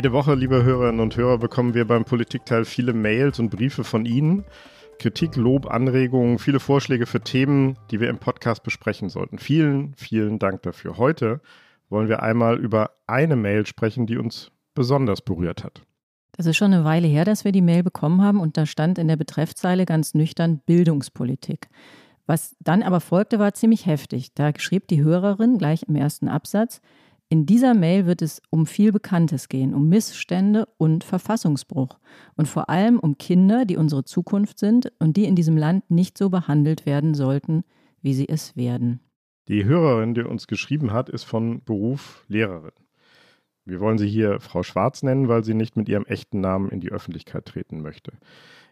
Jede Woche, liebe Hörerinnen und Hörer, bekommen wir beim Politikteil viele Mails und Briefe von Ihnen. Kritik, Lob, Anregungen, viele Vorschläge für Themen, die wir im Podcast besprechen sollten. Vielen, vielen Dank dafür. Heute wollen wir einmal über eine Mail sprechen, die uns besonders berührt hat. Das ist schon eine Weile her, dass wir die Mail bekommen haben und da stand in der Betreffzeile ganz nüchtern Bildungspolitik. Was dann aber folgte, war ziemlich heftig. Da schrieb die Hörerin gleich im ersten Absatz, in dieser Mail wird es um viel Bekanntes gehen, um Missstände und Verfassungsbruch und vor allem um Kinder, die unsere Zukunft sind und die in diesem Land nicht so behandelt werden sollten, wie sie es werden. Die Hörerin, die uns geschrieben hat, ist von Beruf Lehrerin. Wir wollen sie hier Frau Schwarz nennen, weil sie nicht mit ihrem echten Namen in die Öffentlichkeit treten möchte.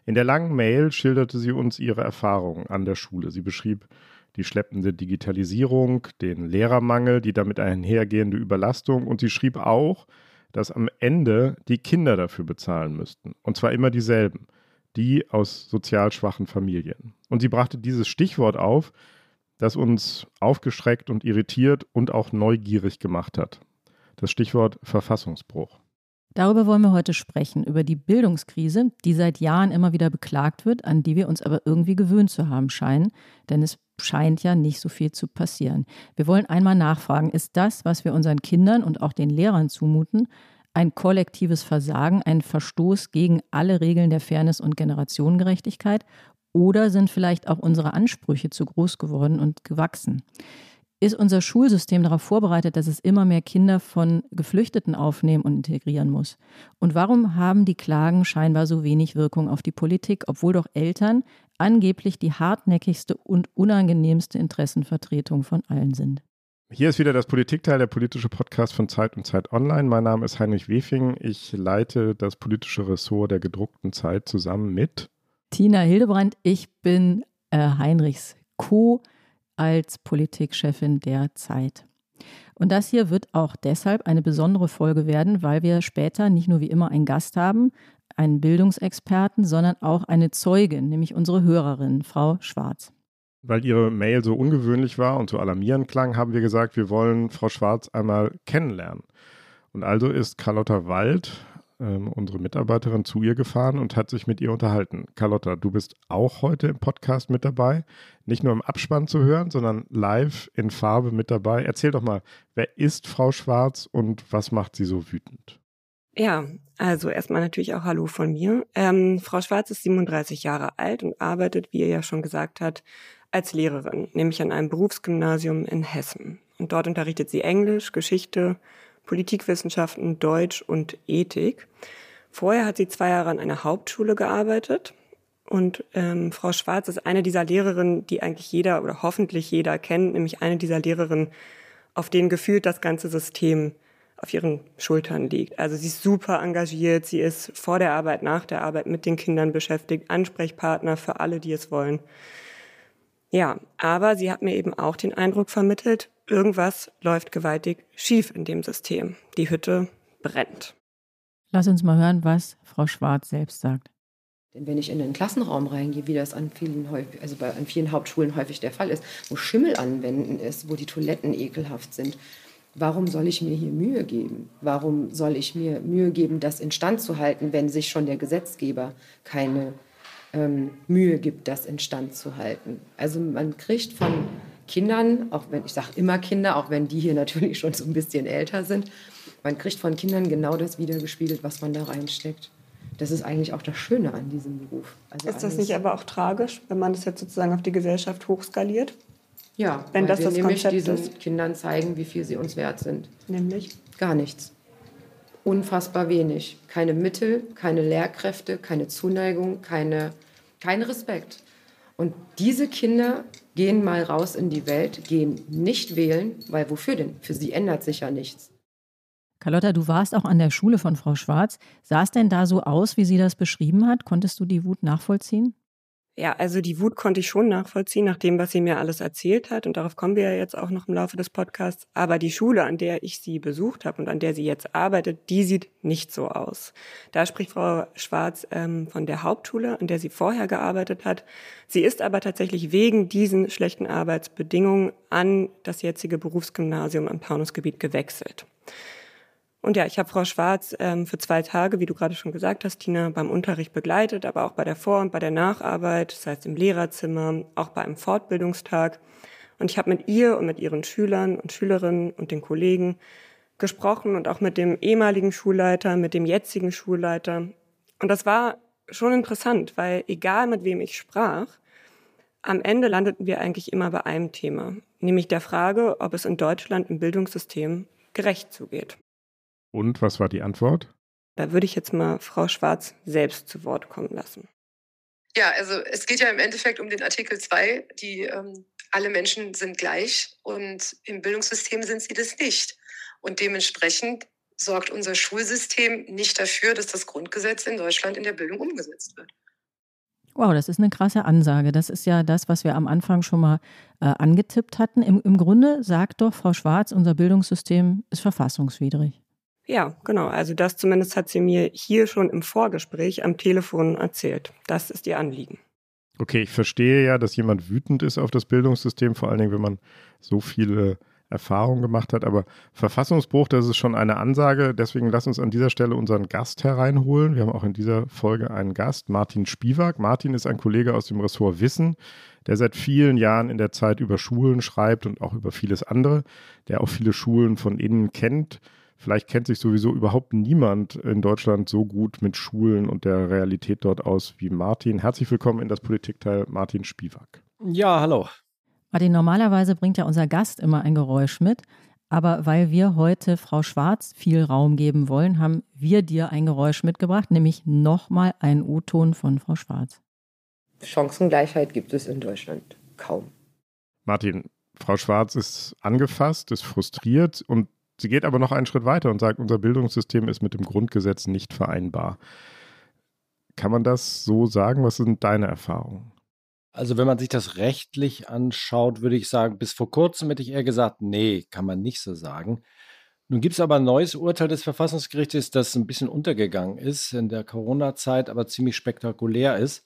In der langen Mail schilderte sie uns ihre Erfahrungen an der Schule. Sie beschrieb die schleppende Digitalisierung, den Lehrermangel, die damit einhergehende Überlastung und sie schrieb auch, dass am Ende die Kinder dafür bezahlen müssten. Und zwar immer dieselben, die aus sozial schwachen Familien. Und sie brachte dieses Stichwort auf, das uns aufgeschreckt und irritiert und auch neugierig gemacht hat. Das Stichwort Verfassungsbruch. Darüber wollen wir heute sprechen, über die Bildungskrise, die seit Jahren immer wieder beklagt wird, an die wir uns aber irgendwie gewöhnt zu haben scheinen, denn es scheint ja nicht so viel zu passieren. Wir wollen einmal nachfragen, ist das, was wir unseren Kindern und auch den Lehrern zumuten, ein kollektives Versagen, ein Verstoß gegen alle Regeln der Fairness und Generationengerechtigkeit oder sind vielleicht auch unsere Ansprüche zu groß geworden und gewachsen? Ist unser Schulsystem darauf vorbereitet, dass es immer mehr Kinder von Geflüchteten aufnehmen und integrieren muss? Und warum haben die Klagen scheinbar so wenig Wirkung auf die Politik, obwohl doch Eltern angeblich die hartnäckigste und unangenehmste Interessenvertretung von allen sind? Hier ist wieder das Politikteil, der politische Podcast von Zeit und Zeit Online. Mein Name ist Heinrich Wefing. Ich leite das politische Ressort der gedruckten Zeit zusammen mit Tina Hildebrand. Ich bin äh, Heinrichs Co- als Politikchefin der Zeit. Und das hier wird auch deshalb eine besondere Folge werden, weil wir später nicht nur wie immer einen Gast haben, einen Bildungsexperten, sondern auch eine Zeugin, nämlich unsere Hörerin, Frau Schwarz. Weil Ihre Mail so ungewöhnlich war und so alarmierend klang, haben wir gesagt, wir wollen Frau Schwarz einmal kennenlernen. Und also ist Carlotta Wald ähm, unsere Mitarbeiterin, zu ihr gefahren und hat sich mit ihr unterhalten. Carlotta, du bist auch heute im Podcast mit dabei, nicht nur im Abspann zu hören, sondern live in Farbe mit dabei. Erzähl doch mal, wer ist Frau Schwarz und was macht sie so wütend? Ja, also erstmal natürlich auch Hallo von mir. Ähm, Frau Schwarz ist 37 Jahre alt und arbeitet, wie ihr ja schon gesagt hat, als Lehrerin, nämlich an einem Berufsgymnasium in Hessen. Und dort unterrichtet sie Englisch, Geschichte, Politikwissenschaften, Deutsch und Ethik. Vorher hat sie zwei Jahre an einer Hauptschule gearbeitet. Und ähm, Frau Schwarz ist eine dieser Lehrerinnen, die eigentlich jeder oder hoffentlich jeder kennt, nämlich eine dieser Lehrerinnen, auf denen gefühlt das ganze System auf ihren Schultern liegt. Also sie ist super engagiert, sie ist vor der Arbeit, nach der Arbeit mit den Kindern beschäftigt, Ansprechpartner für alle, die es wollen. Ja, aber sie hat mir eben auch den Eindruck vermittelt, irgendwas läuft gewaltig schief in dem System. Die Hütte brennt. Lass uns mal hören, was Frau Schwarz selbst sagt. Denn wenn ich in den Klassenraum reingehe, wie das an vielen, häufig, also bei, an vielen Hauptschulen häufig der Fall ist, wo Schimmel anwenden ist, wo die Toiletten ekelhaft sind, warum soll ich mir hier Mühe geben? Warum soll ich mir Mühe geben, das instand zu halten, wenn sich schon der Gesetzgeber keine ähm, Mühe gibt, das instand zu halten? Also man kriegt von Kindern, auch wenn ich sage immer Kinder, auch wenn die hier natürlich schon so ein bisschen älter sind, man kriegt von Kindern genau das wiedergespiegelt, was man da reinsteckt. Das ist eigentlich auch das Schöne an diesem Beruf. Also ist das nicht aber auch tragisch, wenn man das jetzt sozusagen auf die Gesellschaft hochskaliert? Ja, wenn das wir das nämlich Konzept diesen ist. Kindern zeigen, wie viel sie uns wert sind. Nämlich? Gar nichts. unfassbar wenig. Keine Mittel, keine Lehrkräfte, keine Zuneigung, keine, kein Respekt. Und diese Kinder gehen mal raus in die Welt, gehen nicht wählen, weil wofür denn? Für sie ändert sich ja nichts. Carlotta, du warst auch an der Schule von Frau Schwarz. Sah es denn da so aus, wie sie das beschrieben hat? Konntest du die Wut nachvollziehen? Ja, also die Wut konnte ich schon nachvollziehen, nach dem, was sie mir alles erzählt hat. Und darauf kommen wir ja jetzt auch noch im Laufe des Podcasts. Aber die Schule, an der ich sie besucht habe und an der sie jetzt arbeitet, die sieht nicht so aus. Da spricht Frau Schwarz ähm, von der Hauptschule, an der sie vorher gearbeitet hat. Sie ist aber tatsächlich wegen diesen schlechten Arbeitsbedingungen an das jetzige Berufsgymnasium im Taunusgebiet gewechselt. Und ja, ich habe Frau Schwarz ähm, für zwei Tage, wie du gerade schon gesagt hast, Tina, beim Unterricht begleitet, aber auch bei der Vor- und bei der Nacharbeit, das heißt im Lehrerzimmer, auch bei einem Fortbildungstag. Und ich habe mit ihr und mit ihren Schülern und Schülerinnen und den Kollegen gesprochen und auch mit dem ehemaligen Schulleiter, mit dem jetzigen Schulleiter. Und das war schon interessant, weil egal mit wem ich sprach, am Ende landeten wir eigentlich immer bei einem Thema, nämlich der Frage, ob es in Deutschland im Bildungssystem gerecht zugeht. Und was war die Antwort? Da würde ich jetzt mal Frau Schwarz selbst zu Wort kommen lassen. Ja, also es geht ja im Endeffekt um den Artikel 2, die ähm, alle Menschen sind gleich und im Bildungssystem sind sie das nicht. Und dementsprechend sorgt unser Schulsystem nicht dafür, dass das Grundgesetz in Deutschland in der Bildung umgesetzt wird. Wow, das ist eine krasse Ansage. Das ist ja das, was wir am Anfang schon mal äh, angetippt hatten. Im, Im Grunde sagt doch Frau Schwarz, unser Bildungssystem ist verfassungswidrig. Ja, genau. Also das zumindest hat sie mir hier schon im Vorgespräch am Telefon erzählt. Das ist ihr Anliegen. Okay, ich verstehe ja, dass jemand wütend ist auf das Bildungssystem, vor allen Dingen, wenn man so viele Erfahrungen gemacht hat. Aber Verfassungsbruch, das ist schon eine Ansage. Deswegen lass uns an dieser Stelle unseren Gast hereinholen. Wir haben auch in dieser Folge einen Gast, Martin Spiewak. Martin ist ein Kollege aus dem Ressort Wissen, der seit vielen Jahren in der Zeit über Schulen schreibt und auch über vieles andere, der auch viele Schulen von innen kennt Vielleicht kennt sich sowieso überhaupt niemand in Deutschland so gut mit Schulen und der Realität dort aus wie Martin. Herzlich willkommen in das Politikteil Martin Spiewak. Ja, hallo. Martin, normalerweise bringt ja unser Gast immer ein Geräusch mit. Aber weil wir heute Frau Schwarz viel Raum geben wollen, haben wir dir ein Geräusch mitgebracht, nämlich nochmal einen O-Ton von Frau Schwarz. Chancengleichheit gibt es in Deutschland kaum. Martin, Frau Schwarz ist angefasst, ist frustriert und Sie geht aber noch einen Schritt weiter und sagt, unser Bildungssystem ist mit dem Grundgesetz nicht vereinbar. Kann man das so sagen? Was sind deine Erfahrungen? Also wenn man sich das rechtlich anschaut, würde ich sagen, bis vor kurzem hätte ich eher gesagt, nee, kann man nicht so sagen. Nun gibt es aber ein neues Urteil des Verfassungsgerichtes, das ein bisschen untergegangen ist in der Corona-Zeit, aber ziemlich spektakulär ist.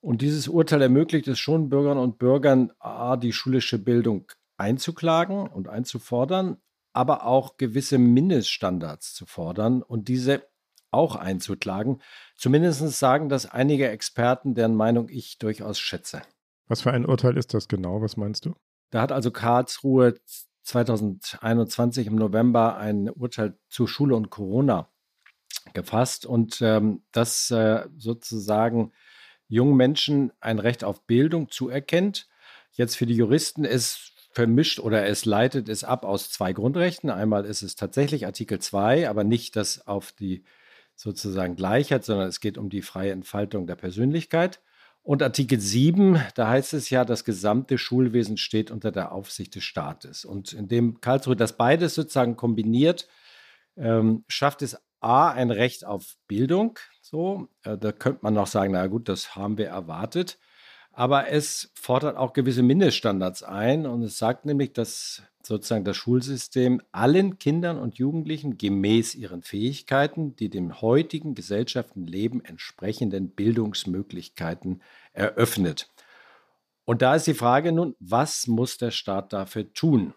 Und dieses Urteil ermöglicht es schon Bürgern und Bürgern, A, die schulische Bildung einzuklagen und einzufordern, aber auch gewisse Mindeststandards zu fordern und diese auch einzuklagen. Zumindest sagen das einige Experten, deren Meinung ich durchaus schätze. Was für ein Urteil ist das genau? Was meinst du? Da hat also Karlsruhe 2021 im November ein Urteil zu Schule und Corona gefasst und ähm, das äh, sozusagen jungen Menschen ein Recht auf Bildung zuerkennt. Jetzt für die Juristen ist vermischt oder es leitet es ab aus zwei Grundrechten. Einmal ist es tatsächlich Artikel 2, aber nicht das auf die sozusagen Gleichheit, sondern es geht um die freie Entfaltung der Persönlichkeit. Und Artikel 7, da heißt es ja, das gesamte Schulwesen steht unter der Aufsicht des Staates. Und indem Karlsruhe das beides sozusagen kombiniert, ähm, schafft es A, ein Recht auf Bildung. So, äh, da könnte man noch sagen, na gut, das haben wir erwartet. Aber es fordert auch gewisse Mindeststandards ein und es sagt nämlich, dass sozusagen das Schulsystem allen Kindern und Jugendlichen gemäß ihren Fähigkeiten die dem heutigen Gesellschaftenleben entsprechenden Bildungsmöglichkeiten eröffnet. Und da ist die Frage nun, was muss der Staat dafür tun?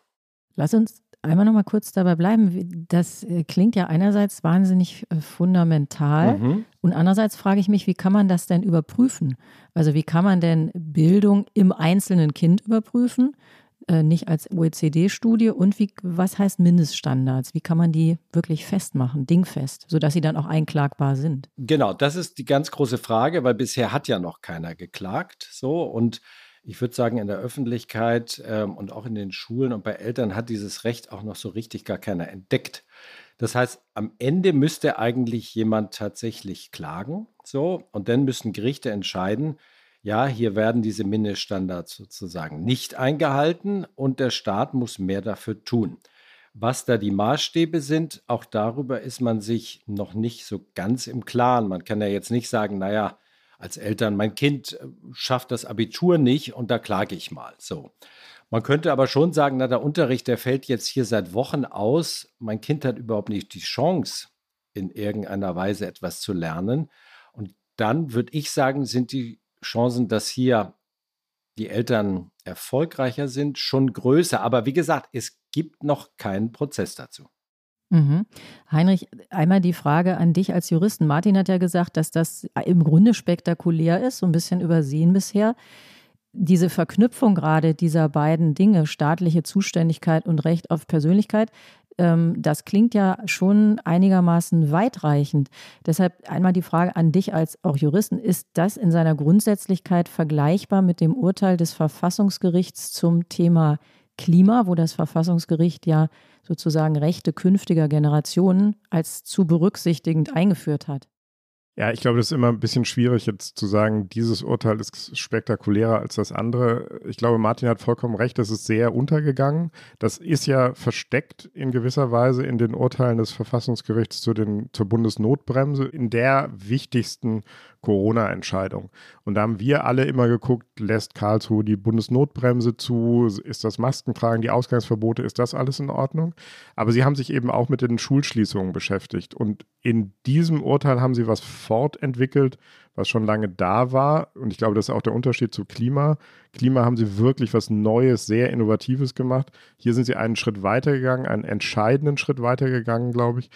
Lass uns einmal noch mal kurz dabei bleiben. Das äh, klingt ja einerseits wahnsinnig äh, fundamental mhm. und andererseits frage ich mich, wie kann man das denn überprüfen? Also wie kann man denn Bildung im einzelnen Kind überprüfen? Äh, nicht als OECD-Studie und wie, was heißt Mindeststandards? Wie kann man die wirklich festmachen, dingfest, sodass sie dann auch einklagbar sind? Genau, das ist die ganz große Frage, weil bisher hat ja noch keiner geklagt. So und ich würde sagen, in der Öffentlichkeit ähm, und auch in den Schulen und bei Eltern hat dieses Recht auch noch so richtig gar keiner entdeckt. Das heißt, am Ende müsste eigentlich jemand tatsächlich klagen, so, und dann müssen Gerichte entscheiden, ja, hier werden diese Mindeststandards sozusagen nicht eingehalten und der Staat muss mehr dafür tun. Was da die Maßstäbe sind, auch darüber ist man sich noch nicht so ganz im Klaren. Man kann ja jetzt nicht sagen, naja, als Eltern, mein Kind äh, schafft das Abitur nicht und da klage ich mal. So. Man könnte aber schon sagen, na, der Unterricht, der fällt jetzt hier seit Wochen aus. Mein Kind hat überhaupt nicht die Chance, in irgendeiner Weise etwas zu lernen. Und dann würde ich sagen, sind die Chancen, dass hier die Eltern erfolgreicher sind, schon größer. Aber wie gesagt, es gibt noch keinen Prozess dazu. Mhm. Heinrich, einmal die Frage an dich als Juristen. Martin hat ja gesagt, dass das im Grunde spektakulär ist, so ein bisschen übersehen bisher. Diese Verknüpfung gerade dieser beiden Dinge, staatliche Zuständigkeit und Recht auf Persönlichkeit, ähm, das klingt ja schon einigermaßen weitreichend. Deshalb einmal die Frage an dich als auch Juristen, ist das in seiner Grundsätzlichkeit vergleichbar mit dem Urteil des Verfassungsgerichts zum Thema Klima, wo das Verfassungsgericht ja sozusagen Rechte künftiger Generationen als zu berücksichtigend eingeführt hat? Ja, ich glaube, das ist immer ein bisschen schwierig jetzt zu sagen, dieses Urteil ist spektakulärer als das andere. Ich glaube, Martin hat vollkommen recht, das ist sehr untergegangen. Das ist ja versteckt in gewisser Weise in den Urteilen des Verfassungsgerichts zu den, zur Bundesnotbremse, in der wichtigsten Corona-Entscheidung. Und da haben wir alle immer geguckt, lässt Karlsruhe die Bundesnotbremse zu, ist das Maskentragen, die Ausgangsverbote, ist das alles in Ordnung? Aber sie haben sich eben auch mit den Schulschließungen beschäftigt. Und in diesem Urteil haben sie was fortentwickelt, was schon lange da war. Und ich glaube, das ist auch der Unterschied zu Klima. Klima haben sie wirklich was Neues, sehr Innovatives gemacht. Hier sind sie einen Schritt weitergegangen, einen entscheidenden Schritt weitergegangen, glaube ich.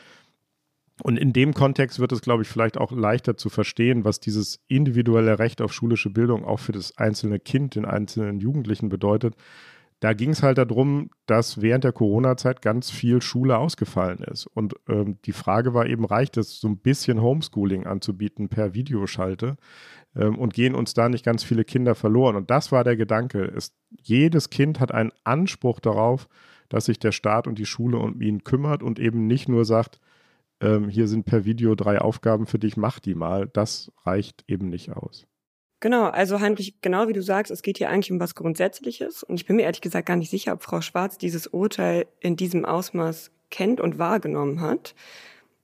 Und in dem Kontext wird es, glaube ich, vielleicht auch leichter zu verstehen, was dieses individuelle Recht auf schulische Bildung auch für das einzelne Kind, den einzelnen Jugendlichen bedeutet. Da ging es halt darum, dass während der Corona-Zeit ganz viel Schule ausgefallen ist. Und ähm, die Frage war eben, reicht es, so ein bisschen Homeschooling anzubieten per Videoschalte? Ähm, und gehen uns da nicht ganz viele Kinder verloren? Und das war der Gedanke. Es, jedes Kind hat einen Anspruch darauf, dass sich der Staat und die Schule um ihn kümmert und eben nicht nur sagt, ähm, hier sind per Video drei Aufgaben für dich, mach die mal. Das reicht eben nicht aus. Genau, also Heinrich, genau wie du sagst, es geht hier eigentlich um was Grundsätzliches. Und ich bin mir ehrlich gesagt gar nicht sicher, ob Frau Schwarz dieses Urteil in diesem Ausmaß kennt und wahrgenommen hat.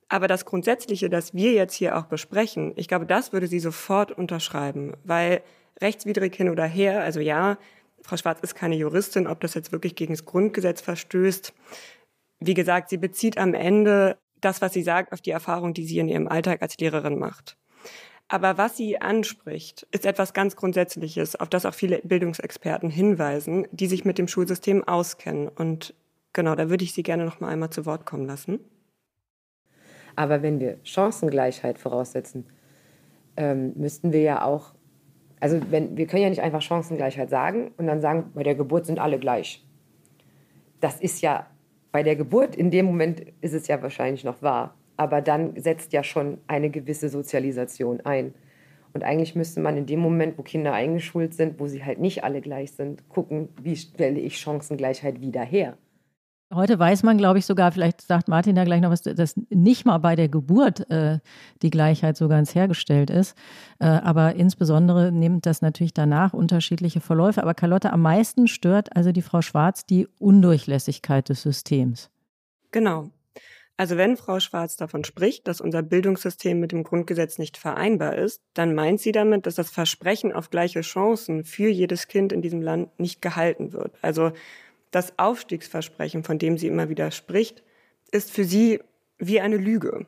Aber das Grundsätzliche, das wir jetzt hier auch besprechen, ich glaube, das würde sie sofort unterschreiben, weil rechtswidrig hin oder her, also ja, Frau Schwarz ist keine Juristin, ob das jetzt wirklich gegen das Grundgesetz verstößt. Wie gesagt, sie bezieht am Ende das, was sie sagt, auf die Erfahrung, die sie in ihrem Alltag als Lehrerin macht. Aber was sie anspricht, ist etwas ganz Grundsätzliches, auf das auch viele Bildungsexperten hinweisen, die sich mit dem Schulsystem auskennen. Und genau, da würde ich Sie gerne noch mal einmal zu Wort kommen lassen. Aber wenn wir Chancengleichheit voraussetzen, ähm, müssten wir ja auch, also wenn, wir können ja nicht einfach Chancengleichheit sagen und dann sagen, bei der Geburt sind alle gleich. Das ist ja bei der Geburt, in dem Moment ist es ja wahrscheinlich noch wahr, aber dann setzt ja schon eine gewisse Sozialisation ein. Und eigentlich müsste man in dem Moment, wo Kinder eingeschult sind, wo sie halt nicht alle gleich sind, gucken, wie stelle ich Chancengleichheit wieder her. Heute weiß man, glaube ich, sogar, vielleicht sagt Martin da gleich noch was, dass nicht mal bei der Geburt äh, die Gleichheit so ganz hergestellt ist. Äh, aber insbesondere nimmt das natürlich danach unterschiedliche Verläufe. Aber Carlotte, am meisten stört also die Frau Schwarz die Undurchlässigkeit des Systems. Genau. Also wenn Frau Schwarz davon spricht, dass unser Bildungssystem mit dem Grundgesetz nicht vereinbar ist, dann meint sie damit, dass das Versprechen auf gleiche Chancen für jedes Kind in diesem Land nicht gehalten wird. Also das Aufstiegsversprechen, von dem sie immer wieder spricht, ist für sie wie eine Lüge.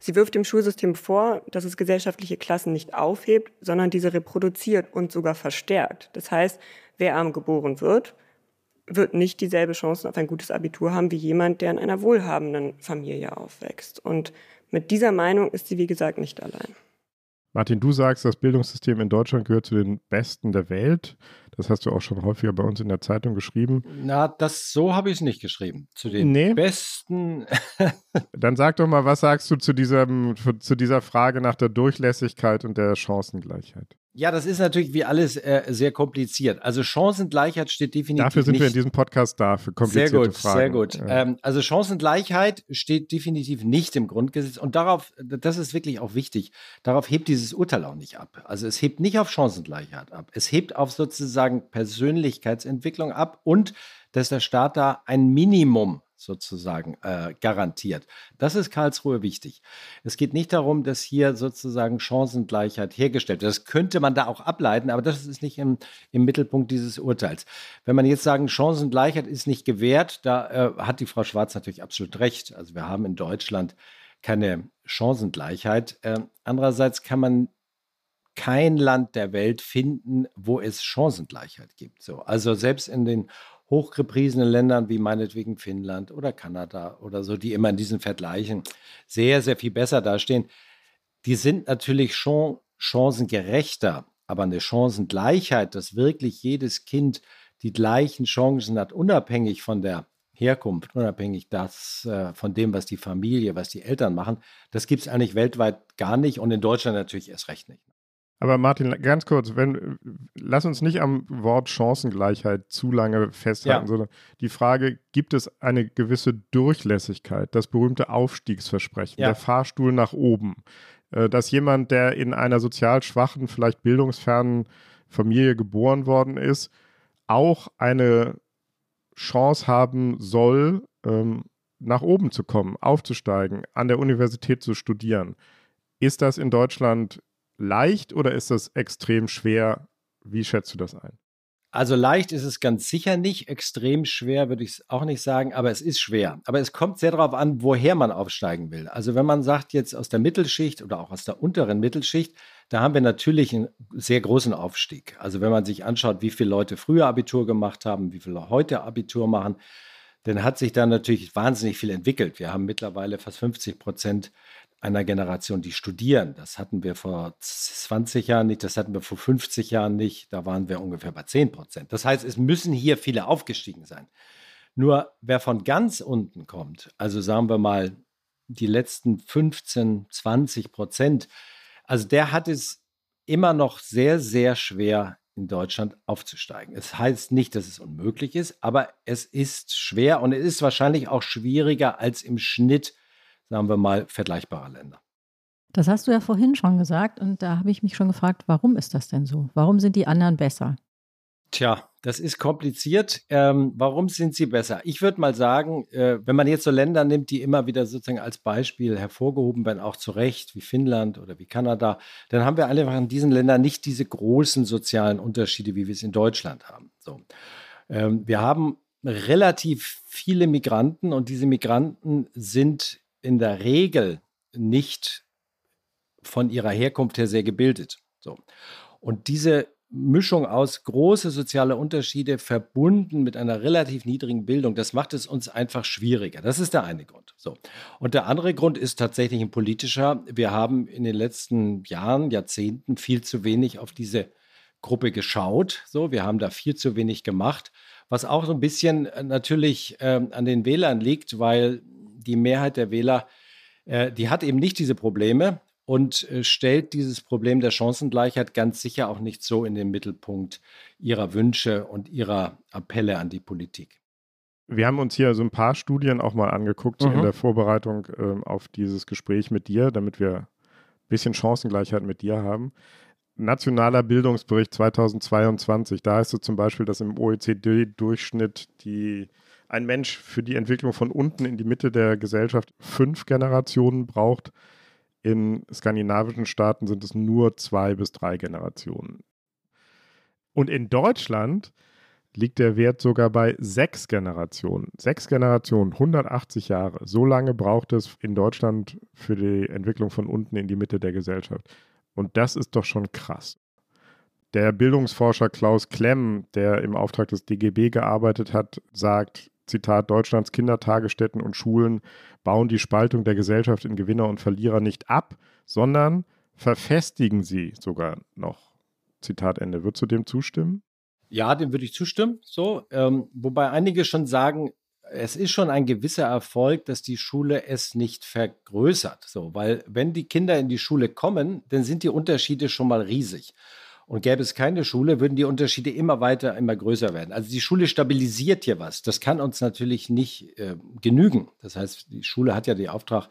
Sie wirft dem Schulsystem vor, dass es gesellschaftliche Klassen nicht aufhebt, sondern diese reproduziert und sogar verstärkt. Das heißt, wer arm geboren wird, wird nicht dieselbe Chance auf ein gutes Abitur haben wie jemand, der in einer wohlhabenden Familie aufwächst. Und mit dieser Meinung ist sie, wie gesagt, nicht allein. Martin, du sagst, das Bildungssystem in Deutschland gehört zu den besten der Welt. Das hast du auch schon häufiger bei uns in der Zeitung geschrieben. Na, das so habe ich es nicht geschrieben. Zu den nee. besten. Dann sag doch mal, was sagst du zu, diesem, zu dieser Frage nach der Durchlässigkeit und der Chancengleichheit? Ja, das ist natürlich wie alles äh, sehr kompliziert. Also Chancengleichheit steht definitiv. Dafür sind nicht. wir in diesem Podcast da, für komplizierte sehr gut, Fragen. Sehr gut, Ja. ähm, also Chancengleichheit steht definitiv nicht im Grundgesetz und darauf, das ist wirklich auch wichtig, darauf hebt dieses Urteil auch nicht ab. Also es hebt nicht auf Chancengleichheit ab. Es hebt auf sozusagen Persönlichkeitsentwicklung ab und dass der Staat da ein Minimum sozusagen äh, garantiert. Das ist Karlsruhe wichtig. Es geht nicht darum, dass hier sozusagen Chancengleichheit hergestellt wird. Das könnte man da auch ableiten, aber das ist nicht im, im Mittelpunkt dieses Urteils. Wenn man jetzt sagen, Chancengleichheit ist nicht gewährt, da äh, hat die Frau Schwarz natürlich absolut recht. Also wir haben in Deutschland keine Chancengleichheit. Äh, andererseits kann man kein Land der Welt finden, wo es Chancengleichheit gibt. So, also selbst in den hochgepriesenen Ländern wie meinetwegen Finnland oder Kanada oder so, die immer in diesen Vergleichen sehr, sehr viel besser dastehen, die sind natürlich schon chancengerechter, aber eine Chancengleichheit, dass wirklich jedes Kind die gleichen Chancen hat, unabhängig von der Herkunft, unabhängig das, äh, von dem, was die Familie, was die Eltern machen, das gibt es eigentlich weltweit gar nicht und in Deutschland natürlich erst recht nicht. Aber Martin, ganz kurz, wenn, lass uns nicht am Wort Chancengleichheit zu lange festhalten, Ja. sondern die Frage, gibt es eine gewisse Durchlässigkeit, das berühmte Aufstiegsversprechen, Ja. der Fahrstuhl nach oben, äh, dass jemand, der in einer sozial schwachen, vielleicht bildungsfernen Familie geboren worden ist, auch eine Chance haben soll, ähm, nach oben zu kommen, aufzusteigen, an der Universität zu studieren. Ist das in Deutschland leicht oder ist das extrem schwer? Wie schätzt du das ein? Also leicht ist es ganz sicher nicht, extrem schwer würde ich es auch nicht sagen, aber es ist schwer. Aber es kommt sehr darauf an, woher man aufsteigen will. Also wenn man sagt jetzt aus der Mittelschicht oder auch aus der unteren Mittelschicht, da haben wir natürlich einen sehr großen Aufstieg. Also wenn man sich anschaut, wie viele Leute früher Abitur gemacht haben, wie viele heute Abitur machen, dann hat sich da natürlich wahnsinnig viel entwickelt. Wir haben mittlerweile fast 50 Prozent einer Generation, die studieren. Das hatten wir vor 20 Jahren nicht, das hatten wir vor 50 Jahren nicht. Da waren wir ungefähr bei 10 Prozent. Das heißt, es müssen hier viele aufgestiegen sein. Nur wer von ganz unten kommt, also sagen wir mal die letzten 15, 20 Prozent, also der hat es immer noch sehr, sehr schwer in Deutschland aufzusteigen. Es heißt nicht, dass es unmöglich ist, aber es ist schwer und es ist wahrscheinlich auch schwieriger als im Schnitt, sagen wir mal, vergleichbarer Länder. Das hast du ja vorhin schon gesagt und da habe ich mich schon gefragt, warum ist das denn so? Warum sind die anderen besser? Tja, das ist kompliziert. Ähm, warum sind sie besser? Ich würde mal sagen, äh, wenn man jetzt so Länder nimmt, die immer wieder sozusagen als Beispiel hervorgehoben werden, auch zu Recht, wie Finnland oder wie Kanada, dann haben wir einfach in diesen Ländern nicht diese großen sozialen Unterschiede, wie wir es in Deutschland haben. So. Ähm, wir haben relativ viele Migranten und diese Migranten sind in der Regel nicht von ihrer Herkunft her sehr gebildet. So. Und diese Mischung aus große soziale Unterschiede verbunden mit einer relativ niedrigen Bildung, das macht es uns einfach schwieriger. Das ist der eine Grund. So. Und der andere Grund ist tatsächlich ein politischer. Wir haben in den letzten Jahren, Jahrzehnten viel zu wenig auf diese Gruppe geschaut. So, wir haben da viel zu wenig gemacht, was auch so ein bisschen äh, natürlich ähm, an den Wählern liegt, weil die Mehrheit der Wähler, äh, die hat eben nicht diese Probleme und äh, stellt dieses Problem der Chancengleichheit ganz sicher auch nicht so in den Mittelpunkt ihrer Wünsche und ihrer Appelle an die Politik. Wir haben uns hier so ein paar Studien auch mal angeguckt Mhm. in der Vorbereitung ähm, auf dieses Gespräch mit dir, damit wir ein bisschen Chancengleichheit mit dir haben. Nationaler Bildungsbericht 2022, da heißt es zum Beispiel, dass im OECD-Durchschnitt die ein Mensch für die Entwicklung von unten in die Mitte der Gesellschaft fünf Generationen braucht. In skandinavischen Staaten sind es nur zwei bis drei Generationen. Und in Deutschland liegt der Wert sogar bei sechs Generationen. Sechs Generationen, 180 Jahre. So lange braucht es in Deutschland für die Entwicklung von unten in die Mitte der Gesellschaft. Und das ist doch schon krass. Der Bildungsforscher Klaus Klemm, der im Auftrag des DGB gearbeitet hat, sagt, Zitat, Deutschlands Kindertagesstätten und Schulen bauen die Spaltung der Gesellschaft in Gewinner und Verlierer nicht ab, sondern verfestigen sie sogar noch. Zitat Ende. Würdest du dem zustimmen? Ja, dem würde ich zustimmen. So, ähm, wobei einige schon sagen, es ist schon ein gewisser Erfolg, dass die Schule es nicht vergrößert. So, weil wenn die Kinder in die Schule kommen, dann sind die Unterschiede schon mal riesig. Und gäbe es keine Schule, würden die Unterschiede immer weiter, immer größer werden. Also die Schule stabilisiert hier was. Das kann uns natürlich nicht äh, genügen. Das heißt, die Schule hat ja den Auftrag,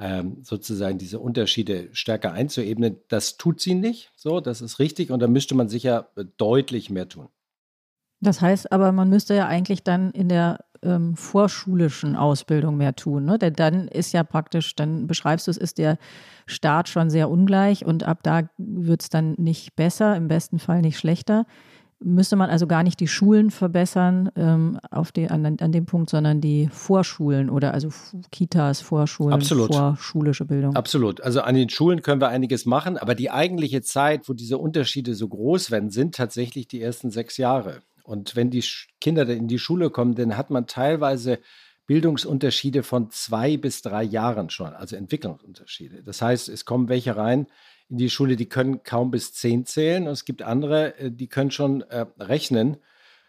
ähm, sozusagen diese Unterschiede stärker einzuebnen. Das tut sie nicht. So, das ist richtig. Und da müsste man sicher deutlich mehr tun. Das heißt aber, man müsste ja eigentlich dann in der ähm, vorschulischen Ausbildung mehr tun. Ne? Denn dann ist ja praktisch, dann beschreibst du es, ist der Start schon sehr ungleich und ab da wird es dann nicht besser, im besten Fall nicht schlechter. Müsste man also gar nicht die Schulen verbessern ähm, auf die, an, an dem Punkt, sondern die Vorschulen oder also Kitas, Vorschulen, Absolut. vorschulische Bildung. Absolut. Also an den Schulen können wir einiges machen, aber die eigentliche Zeit, wo diese Unterschiede so groß werden, sind tatsächlich die ersten sechs Jahre. Und wenn die Kinder in die Schule kommen, dann hat man teilweise Bildungsunterschiede von zwei bis drei Jahren schon, also Entwicklungsunterschiede. Das heißt, es kommen welche rein in die Schule, die können kaum bis zehn zählen und es gibt andere, äh, die können schon äh, rechnen,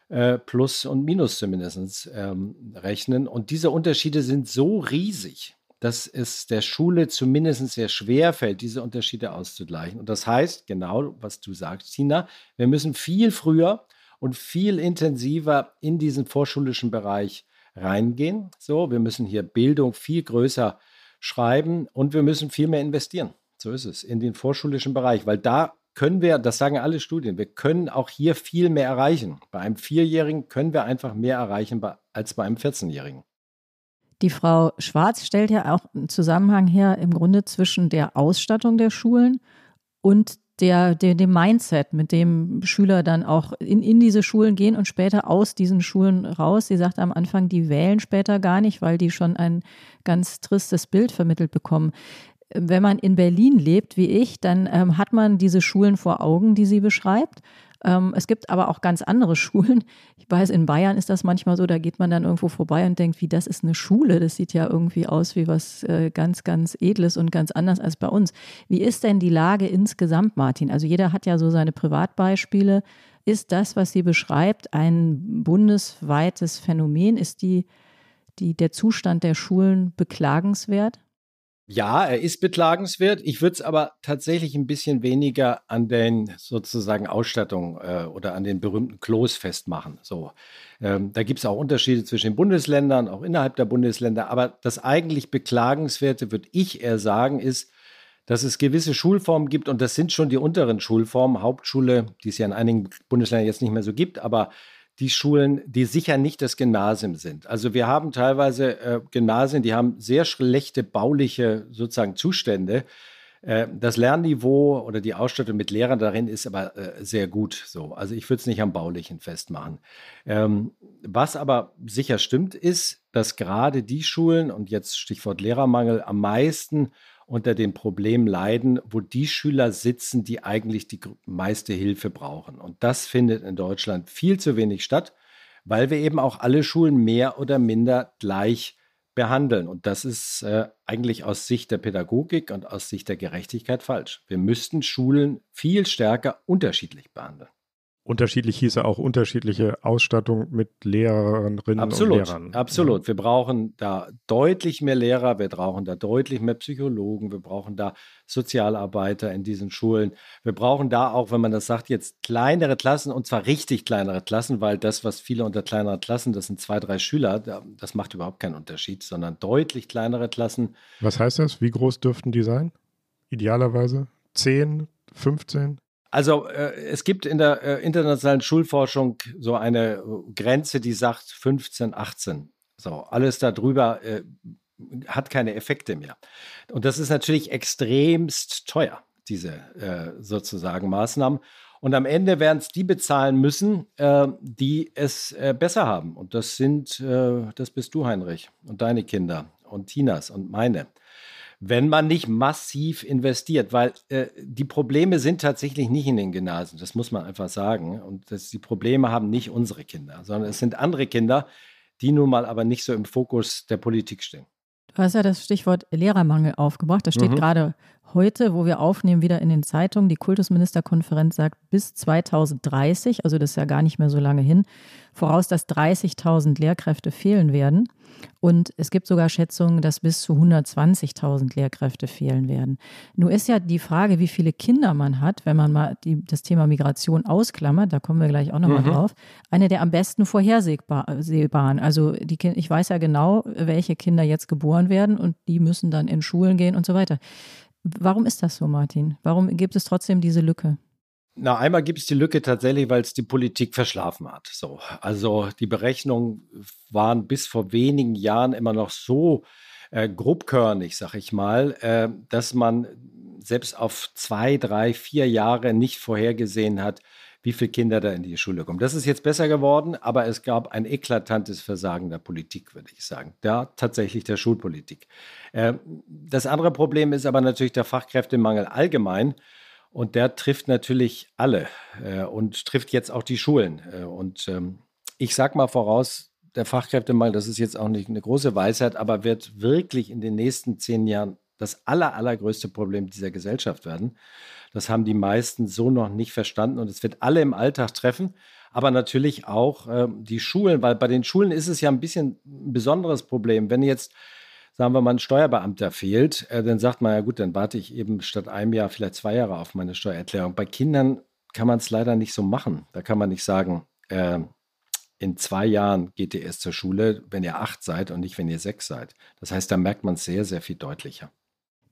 äh, Plus und Minus zumindest ähm, rechnen. Und diese Unterschiede sind so riesig, dass es der Schule zumindest sehr schwer fällt, diese Unterschiede auszugleichen. Und das heißt, genau was du sagst, Tina, wir müssen viel früher und viel intensiver in diesen vorschulischen Bereich reingehen. So, wir müssen hier Bildung viel größer schreiben und wir müssen viel mehr investieren. So ist es, in den vorschulischen Bereich, weil da können wir, das sagen alle Studien, wir können auch hier viel mehr erreichen. Bei einem Vierjährigen können wir einfach mehr erreichen als bei einem 14-Jährigen. Die Frau Schwarz stellt ja auch einen Zusammenhang her im Grunde zwischen der Ausstattung der Schulen und der, der, dem Mindset, mit dem Schüler dann auch in, in diese Schulen gehen und später aus diesen Schulen raus. Sie sagt am Anfang, die wählen später gar nicht, weil die schon ein ganz tristes Bild vermittelt bekommen. Wenn man in Berlin lebt, wie ich, dann ähm, hat man diese Schulen vor Augen, die sie beschreibt. Ähm, es gibt aber auch ganz andere Schulen. Ich weiß, in Bayern ist das manchmal so, da geht man dann irgendwo vorbei und denkt, wie das ist eine Schule. Das sieht ja irgendwie aus wie was äh, ganz, ganz Edles und ganz anders als bei uns. Wie ist denn die Lage insgesamt, Martin? Also jeder hat ja so seine Privatbeispiele. Ist das, was sie beschreibt, ein bundesweites Phänomen? Ist die, die, der Zustand der Schulen beklagenswert? Ja, er ist beklagenswert. Ich würde es aber tatsächlich ein bisschen weniger an den sozusagen Ausstattung äh, oder an den berühmten Klos festmachen. So, ähm, da gibt es auch Unterschiede zwischen den Bundesländern, auch innerhalb der Bundesländer. Aber das eigentlich beklagenswerte, würde ich eher sagen, ist, dass es gewisse Schulformen gibt und das sind schon die unteren Schulformen, Hauptschule, die es ja in einigen Bundesländern jetzt nicht mehr so gibt, aber die Schulen, die sicher nicht das Gymnasium sind. Also wir haben teilweise äh, Gymnasien, die haben sehr schlechte bauliche sozusagen Zustände. Äh, das Lernniveau oder die Ausstattung mit Lehrern darin ist aber äh, sehr gut so. Also ich würde es nicht am Baulichen festmachen. Ähm, was aber sicher stimmt, ist, dass gerade die Schulen und jetzt Stichwort Lehrermangel am meisten unter dem Problem leiden, wo die Schüler sitzen, die eigentlich die meiste Hilfe brauchen. Und das findet in Deutschland viel zu wenig statt, weil wir eben auch alle Schulen mehr oder minder gleich behandeln. Und das ist äh, eigentlich aus Sicht der Pädagogik und aus Sicht der Gerechtigkeit falsch. Wir müssten Schulen viel stärker unterschiedlich behandeln. Unterschiedlich hieße auch unterschiedliche Ausstattung mit Lehrerinnen absolut, und Lehrern. Absolut. Wir brauchen da deutlich mehr Lehrer, wir brauchen da deutlich mehr Psychologen, wir brauchen da Sozialarbeiter in diesen Schulen. Wir brauchen da auch, wenn man das sagt, jetzt kleinere Klassen und zwar richtig kleinere Klassen, weil das, was viele unter kleineren Klassen, das sind zwei, drei Schüler, das macht überhaupt keinen Unterschied, sondern deutlich kleinere Klassen. Was heißt das? Wie groß dürften die sein? Idealerweise? 10, 15? Also äh, es gibt in der äh, internationalen Schulforschung so eine äh, Grenze, die sagt 15, 18. So, alles darüber äh, hat keine Effekte mehr. Und das ist natürlich extremst teuer, diese äh, sozusagen Maßnahmen. Und am Ende werden es die bezahlen müssen, äh, die es besser haben. Und das sind, das bist du, Heinrich, und deine Kinder und Tinas und meine wenn man nicht massiv investiert, weil äh, die Probleme sind tatsächlich nicht in den Gymnasien, das muss man einfach sagen. Und das, die Probleme haben nicht unsere Kinder, sondern es sind andere Kinder, die nun mal aber nicht so im Fokus der Politik stehen. Du hast ja das Stichwort Lehrermangel aufgebracht. Das steht mhm. gerade heute, wo wir aufnehmen, wieder in den Zeitungen. Die Kultusministerkonferenz sagt bis 2030, also das ist ja gar nicht mehr so lange hin, voraus, dass 30.000 Lehrkräfte fehlen werden. Und es gibt sogar Schätzungen, dass bis zu 120.000 Lehrkräfte fehlen werden. Nun ist ja die Frage, wie viele Kinder man hat, wenn man mal die, das Thema Migration ausklammert, da kommen wir gleich auch nochmal mhm. drauf, eine der am besten vorhersehbaren. Also die, ich weiß ja genau, welche Kinder jetzt geboren werden und die müssen dann in Schulen gehen und so weiter. Warum ist das so, Martin? Warum gibt es trotzdem diese Lücke? Na, einmal gibt es die Lücke tatsächlich, weil es die Politik verschlafen hat. So, also die Berechnungen waren bis vor wenigen Jahren immer noch so äh, grobkörnig, sag ich mal, äh, dass man selbst auf zwei, drei, vier Jahre nicht vorhergesehen hat, wie viele Kinder da in die Schule kommen. Das ist jetzt besser geworden, aber es gab ein eklatantes Versagen der Politik, würde ich sagen. Ja, tatsächlich der Schulpolitik. Äh, das andere Problem ist aber natürlich der Fachkräftemangel allgemein. Und der trifft natürlich alle äh, und trifft jetzt auch die Schulen. Äh, und ähm, ich sage mal voraus, der Fachkräftemangel, das ist jetzt auch nicht eine große Weisheit, aber wird wirklich in den nächsten zehn Jahren das aller, allergrößte Problem dieser Gesellschaft werden. Das haben die meisten so noch nicht verstanden und es wird alle im Alltag treffen, aber natürlich auch äh, die Schulen, weil bei den Schulen ist es ja ein bisschen ein besonderes Problem. Wenn jetzt, sagen wir mal, ein Steuerbeamter fehlt, äh, dann sagt man ja gut, dann warte ich eben statt einem Jahr vielleicht zwei Jahre auf meine Steuererklärung. Bei Kindern kann man es leider nicht so machen. Da kann man nicht sagen, äh, in zwei Jahren geht ihr erst zur Schule, wenn ihr acht seid und nicht, wenn ihr sechs seid. Das heißt, da merkt man es sehr, sehr viel deutlicher.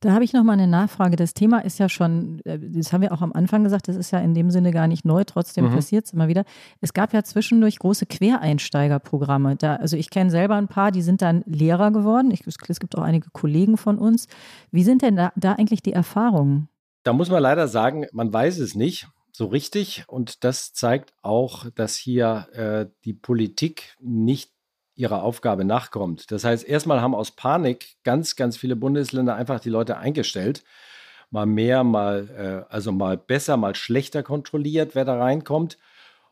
Da habe ich noch mal eine Nachfrage. Das Thema ist ja schon, äh, das haben wir auch am Anfang gesagt, das ist ja in dem Sinne gar nicht neu, trotzdem mhm. passiert es immer wieder. Es gab ja zwischendurch große Quereinsteigerprogramme. Da, also ich kenne selber ein paar, die sind dann Lehrer geworden. Ich, es gibt auch einige Kollegen von uns. Wie sind denn da, da eigentlich die Erfahrungen? Da muss man leider sagen, man weiß es nicht so richtig. Und das zeigt auch, dass hier äh, die Politik nicht ihrer Aufgabe nachkommt. Das heißt, erstmal haben aus Panik ganz, ganz viele Bundesländer einfach die Leute eingestellt. Mal mehr, mal, äh, also mal besser, mal schlechter kontrolliert, wer da reinkommt.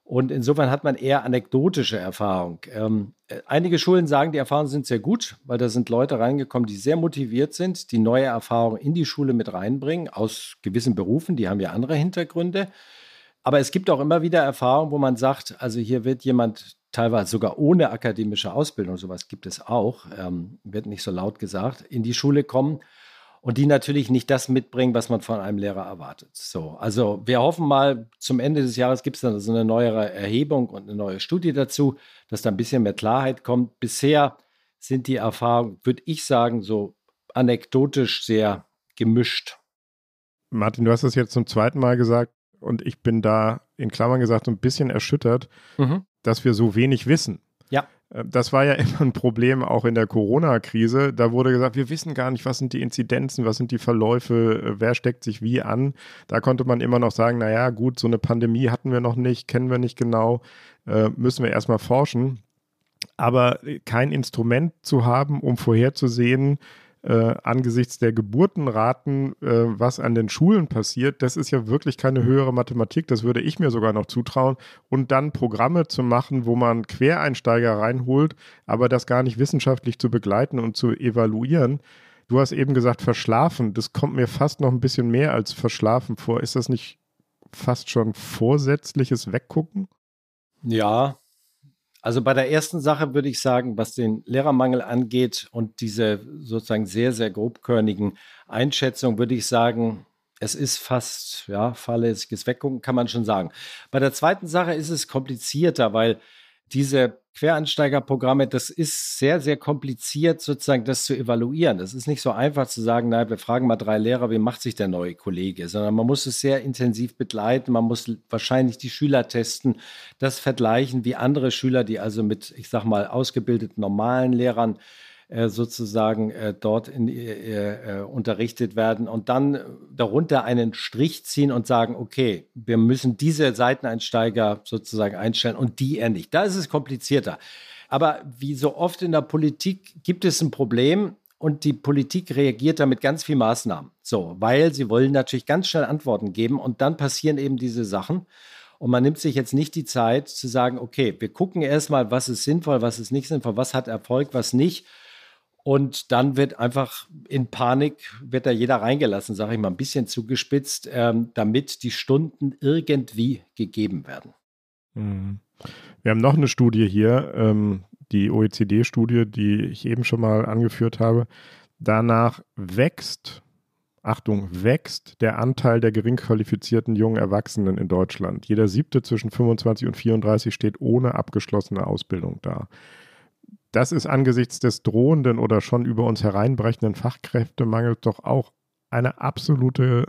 Und insofern hat man eher anekdotische Erfahrung. Ähm, äh, einige Schulen sagen, die Erfahrungen sind sehr gut, weil da sind Leute reingekommen, die sehr motiviert sind, die neue Erfahrungen in die Schule mit reinbringen, aus gewissen Berufen, die haben ja andere Hintergründe. Aber es gibt auch immer wieder Erfahrungen, wo man sagt, also hier wird jemand teilweise sogar ohne akademische Ausbildung, sowas gibt es auch, ähm, wird nicht so laut gesagt, in die Schule kommen und die natürlich nicht das mitbringen, was man von einem Lehrer erwartet. So, also wir hoffen mal, zum Ende des Jahres gibt es dann so eine neuere Erhebung und eine neue Studie dazu, dass da ein bisschen mehr Klarheit kommt. Bisher sind die Erfahrungen, würde ich sagen, so anekdotisch sehr gemischt. Martin, du hast es jetzt zum zweiten Mal gesagt und ich bin da in Klammern gesagt ein bisschen erschüttert, mhm dass wir so wenig wissen. Ja. Äh, das war ja immer ein Problem auch in der Corona-Krise. Da wurde gesagt, wir wissen gar nicht, was sind die Inzidenzen, was sind die Verläufe, äh, wer steckt sich wie an. Da konnte man immer noch sagen, naja, gut, so eine Pandemie hatten wir noch nicht, kennen wir nicht genau, äh, müssen wir erstmal forschen. Aber kein Instrument zu haben, um vorherzusehen, äh, angesichts der Geburtenraten, äh, was an den Schulen passiert, das ist ja wirklich keine höhere Mathematik. Das würde ich mir sogar noch zutrauen. Und dann Programme zu machen, wo man Quereinsteiger reinholt, aber das gar nicht wissenschaftlich zu begleiten und zu evaluieren. Du hast eben gesagt, verschlafen. Das kommt mir fast noch ein bisschen mehr als verschlafen vor. Ist das nicht fast schon vorsätzliches Weggucken? Ja, also bei der ersten Sache würde ich sagen, was den Lehrermangel angeht und diese sozusagen sehr, sehr grobkörnigen Einschätzungen, würde ich sagen, es ist fast, ja, fahrlässiges Weggucken, kann man schon sagen. Bei der zweiten Sache ist es komplizierter, weil diese Quereinsteigerprogramme, das ist sehr, sehr kompliziert, sozusagen das zu evaluieren. Es ist nicht so einfach zu sagen, naja, wir fragen mal drei Lehrer, wie macht sich der neue Kollege, sondern man muss es sehr intensiv begleiten. Man muss wahrscheinlich die Schüler testen, das vergleichen, wie andere Schüler, die also mit, ich sag mal, ausgebildeten normalen Lehrern äh, sozusagen äh, dort in, äh, äh, unterrichtet werden und dann darunter einen Strich ziehen und sagen, okay, wir müssen diese Seiteneinsteiger sozusagen einstellen und die er nicht. Da ist es komplizierter. Aber wie so oft in der Politik gibt es ein Problem, und die Politik reagiert da mit ganz vielen Maßnahmen. So, weil sie wollen natürlich ganz schnell Antworten geben und dann passieren eben diese Sachen. Und man nimmt sich jetzt nicht die Zeit zu sagen, okay, wir gucken erstmal, was ist sinnvoll, was ist nicht sinnvoll, was hat Erfolg, was nicht Und dann wird einfach in Panik, wird da jeder reingelassen, sage ich mal, ein bisschen zugespitzt, ähm, damit die Stunden irgendwie gegeben werden. Mhm. Wir haben noch eine Studie hier, ähm, die OECD-Studie, die ich eben schon mal angeführt habe. Danach wächst, Achtung, wächst der Anteil der gering qualifizierten jungen Erwachsenen in Deutschland. Jeder siebte zwischen 25 und 34 steht ohne abgeschlossene Ausbildung da. Das ist angesichts des drohenden oder schon über uns hereinbrechenden Fachkräftemangels doch auch eine absolute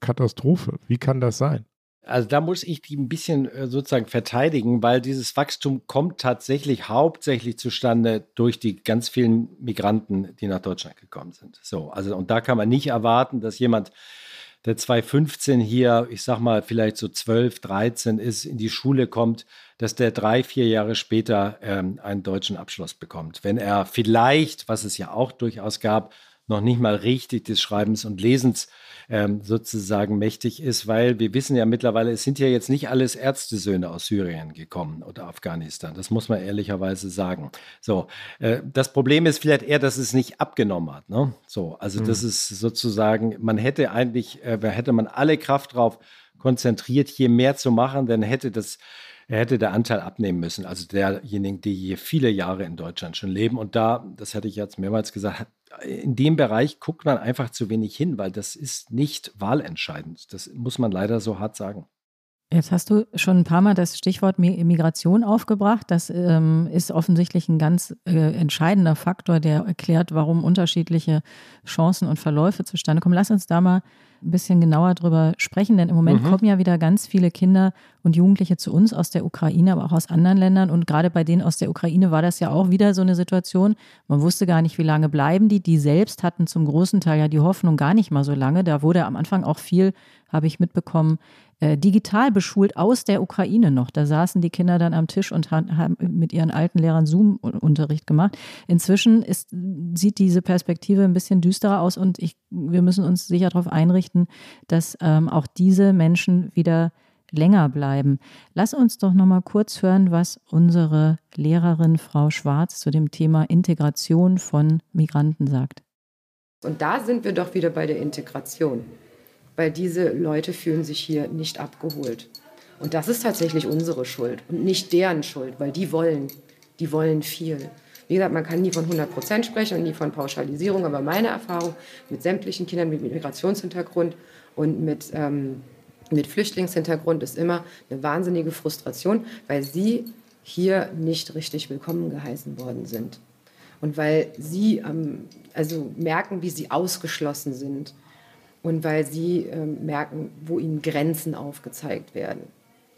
Katastrophe. Wie kann das sein? Also da muss ich die ein bisschen äh, sozusagen verteidigen, weil dieses Wachstum kommt tatsächlich hauptsächlich zustande durch die ganz vielen Migranten, die nach Deutschland gekommen sind. So, also und da kann man nicht erwarten, dass jemand, der 2015 hier, ich sag mal, vielleicht so 12, 13 ist, in die Schule kommt, dass der drei, vier Jahre später ähm, einen deutschen Abschluss bekommt. Wenn er vielleicht, was es ja auch durchaus gab, noch nicht mal richtig des Schreibens und Lesens ähm, sozusagen mächtig ist, weil wir wissen ja mittlerweile, es sind ja jetzt nicht alles Ärztesöhne aus Syrien gekommen oder Afghanistan. Das muss man ehrlicherweise sagen. So, äh, das Problem ist vielleicht eher, dass es nicht abgenommen hat. Ne? So, also mhm. das ist sozusagen, man hätte eigentlich, äh, hätte man alle Kraft drauf konzentriert, hier mehr zu machen, dann hätte das hätte der Anteil abnehmen müssen, also derjenigen, die hier viele Jahre in Deutschland schon leben. Und da, das hatte ich jetzt mehrmals gesagt, in dem Bereich guckt man einfach zu wenig hin, weil das ist nicht wahlentscheidend. Das muss man leider so hart sagen. Jetzt hast du schon ein paar Mal das Stichwort Migration aufgebracht. Das ähm, ist offensichtlich ein ganz äh, entscheidender Faktor, der erklärt, warum unterschiedliche Chancen und Verläufe zustande kommen. Lass uns da mal ein bisschen genauer drüber sprechen, denn im Moment mhm. kommen ja wieder ganz viele Kinder und Jugendliche zu uns aus der Ukraine, aber auch aus anderen Ländern. Und gerade bei denen aus der Ukraine war das ja auch wieder so eine Situation. Man wusste gar nicht, wie lange bleiben die. Die selbst hatten zum großen Teil ja die Hoffnung gar nicht mal so lange. Da wurde am Anfang auch viel, habe ich mitbekommen, äh, digital beschult aus der Ukraine noch. Da saßen die Kinder dann am Tisch und haben mit ihren alten Lehrern Zoom-Unterricht gemacht. Inzwischen ist, sieht diese Perspektive ein bisschen düsterer aus und ich, wir müssen uns sicher darauf einrichten, dass ähm, auch diese Menschen wieder länger bleiben. Lass uns doch noch mal kurz hören, was unsere Lehrerin Frau Schwarz zu dem Thema Integration von Migranten sagt. Und da sind wir doch wieder bei der Integration weil diese Leute fühlen sich hier nicht abgeholt. Und das ist tatsächlich unsere Schuld und nicht deren Schuld, weil die wollen, die wollen viel. Wie gesagt, man kann nie von 100 Prozent sprechen und nie von Pauschalisierung, aber meine Erfahrung mit sämtlichen Kindern mit Migrationshintergrund und mit, ähm, mit Flüchtlingshintergrund ist immer eine wahnsinnige Frustration, weil sie hier nicht richtig willkommen geheißen worden sind. Und weil sie ähm, also merken, wie sie ausgeschlossen sind und weil sie äh, merken, wo ihnen Grenzen aufgezeigt werden,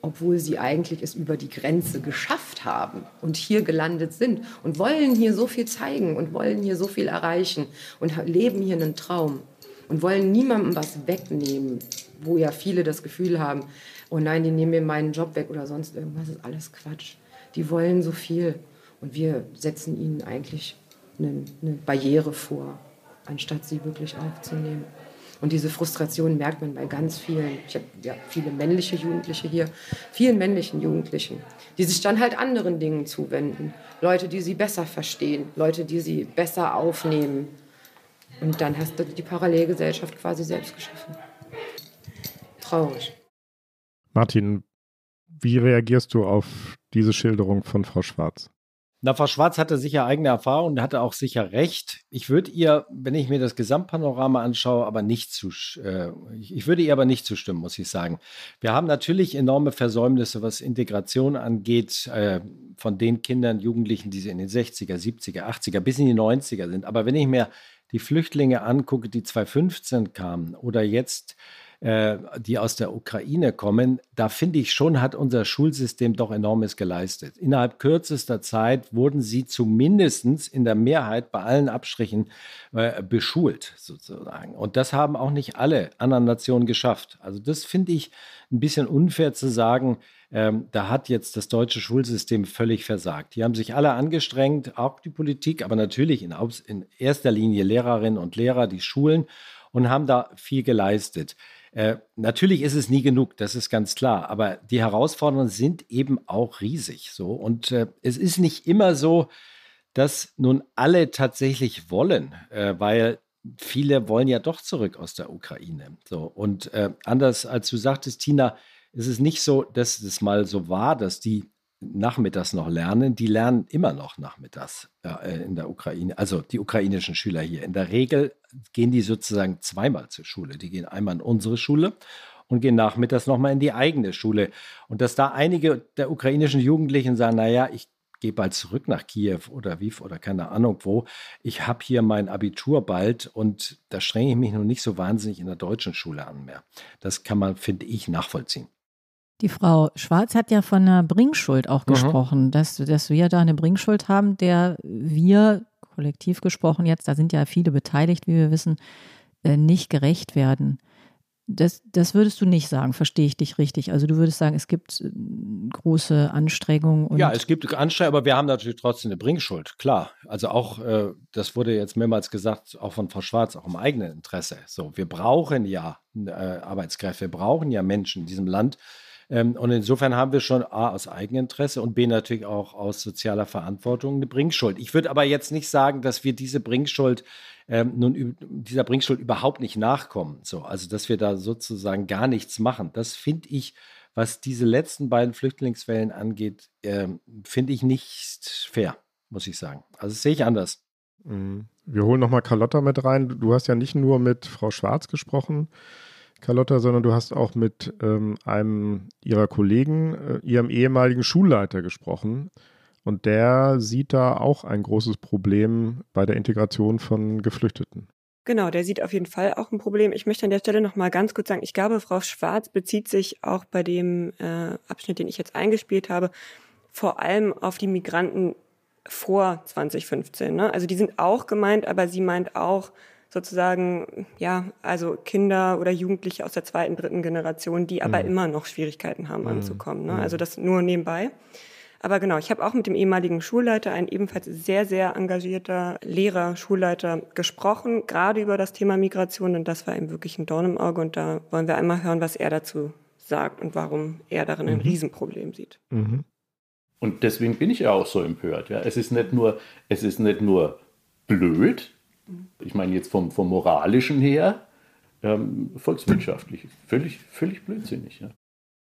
obwohl sie eigentlich es über die Grenze geschafft haben und hier gelandet sind und wollen hier so viel zeigen und wollen hier so viel erreichen und leben hier einen Traum und wollen niemandem was wegnehmen, wo ja viele das Gefühl haben, oh nein, die nehmen mir meinen Job weg oder sonst irgendwas, ist alles Quatsch. Die wollen so viel und wir setzen ihnen eigentlich eine, eine Barriere vor, anstatt sie wirklich aufzunehmen. Und diese Frustration merkt man bei ganz vielen, ich habe ja viele männliche Jugendliche hier, vielen männlichen Jugendlichen, die sich dann halt anderen Dingen zuwenden. Leute, die sie besser verstehen, Leute, die sie besser aufnehmen. Und dann hast du die Parallelgesellschaft quasi selbst geschaffen. Traurig. Martin, wie reagierst du auf diese Schilderung von Frau Schwarz? Na, Frau Schwarz hatte sicher eigene Erfahrung und hatte auch sicher recht. Ich würde ihr, wenn ich mir das Gesamtpanorama anschaue, aber nicht zu, äh, ich würde ihr aber nicht zustimmen, muss ich sagen. Wir haben natürlich enorme Versäumnisse, was Integration angeht, äh, von den Kindern, Jugendlichen, die in den 60er, 70er, 80er bis in die 90er sind. Aber wenn ich mir die Flüchtlinge angucke, die 2015 kamen oder jetzt äh, die aus der Ukraine kommen, da finde ich schon, hat unser Schulsystem doch enormes geleistet. Innerhalb kürzester Zeit wurden sie zumindest in der Mehrheit bei allen Abstrichen äh, beschult, sozusagen. Und das haben auch nicht alle anderen Nationen geschafft. Also das finde ich ein bisschen unfair zu sagen, ähm, da hat jetzt das deutsche Schulsystem völlig versagt. Die haben sich alle angestrengt, auch die Politik, aber natürlich in, in erster Linie Lehrerinnen und Lehrer, die Schulen und haben da viel geleistet. Äh, natürlich ist es nie genug, das ist ganz klar, aber die Herausforderungen sind eben auch riesig. So und äh, es ist nicht immer so, das nun alle tatsächlich wollen, äh, weil viele wollen ja doch zurück aus der Ukraine. So und äh, anders als du sagtest, Tina, ist es nicht so, dass es mal so war, dass die nachmittags noch lernen. Die lernen immer noch nachmittags äh, in der Ukraine, also die ukrainischen Schüler hier. In der Regel gehen die sozusagen zweimal zur Schule. Die gehen einmal in unsere Schule und gehen nachmittags nochmal in die eigene Schule. Und dass da einige der ukrainischen Jugendlichen sagen, naja, ich gehe bald zurück nach Kiew oder Wief oder keine Ahnung wo. Ich habe hier mein Abitur bald und da strenge ich mich noch nicht so wahnsinnig in der deutschen Schule an mehr. Das kann man, finde ich, nachvollziehen. Die Frau Schwarz hat ja von einer Bringschuld auch mhm. gesprochen, dass, dass wir da eine Bringschuld haben, der wir, kollektiv gesprochen jetzt, da sind ja viele beteiligt, wie wir wissen, äh, nicht gerecht werden. Das, das würdest du nicht sagen, verstehe ich dich richtig. Also du würdest sagen, es gibt äh, große Anstrengungen. ja, es gibt Anstrengungen, aber wir haben natürlich trotzdem eine Bringschuld, klar. Also auch, äh, das wurde jetzt mehrmals gesagt, auch von Frau Schwarz, auch im eigenen Interesse. So, wir brauchen ja äh, Arbeitskräfte, wir brauchen ja Menschen in diesem Land, und insofern haben wir schon A aus Eigeninteresse und B natürlich auch aus sozialer Verantwortung eine Bringschuld. Ich würde aber jetzt nicht sagen, dass wir diese Bringschuld ähm, nun dieser Bringschuld überhaupt nicht nachkommen. So, also dass wir da sozusagen gar nichts machen. Das finde ich, was diese letzten beiden Flüchtlingswellen angeht, ähm, finde ich nicht fair, muss ich sagen. Also sehe ich anders. Mhm. Wir holen nochmal Carlotta mit rein. Du hast ja nicht nur mit Frau Schwarz gesprochen, Carlotta, sondern du hast auch mit ähm, einem ihrer Kollegen, äh, ihrem ehemaligen Schulleiter gesprochen. Und der sieht da auch ein großes Problem bei der Integration von Geflüchteten. Genau, der sieht auf jeden Fall auch ein Problem. Ich möchte an der Stelle noch mal ganz kurz sagen, ich glaube, Frau Schwarz bezieht sich auch bei dem äh, Abschnitt, den ich jetzt eingespielt habe, vor allem auf die Migranten vor 2015. Ne? Also die sind auch gemeint, aber sie meint auch sozusagen, ja, also Kinder oder Jugendliche aus der zweiten, dritten Generation, die aber mhm. immer noch Schwierigkeiten haben mhm. anzukommen. Ne? Also das nur nebenbei. Aber genau, ich habe auch mit dem ehemaligen Schulleiter, ein ebenfalls sehr, sehr engagierter Lehrer, Schulleiter gesprochen, gerade über das Thema Migration. Und das war ihm wirklich ein Dorn im Auge. Und da wollen wir einmal hören, was er dazu sagt und warum er darin ein mhm. Riesenproblem sieht. Mhm. Und deswegen bin ich ja auch so empört. Ja. Es ist nicht nur, es ist nicht nur blöd, ich meine jetzt vom, vom moralischen her, ähm, volkswirtschaftlich, völlig, völlig blödsinnig. Ja.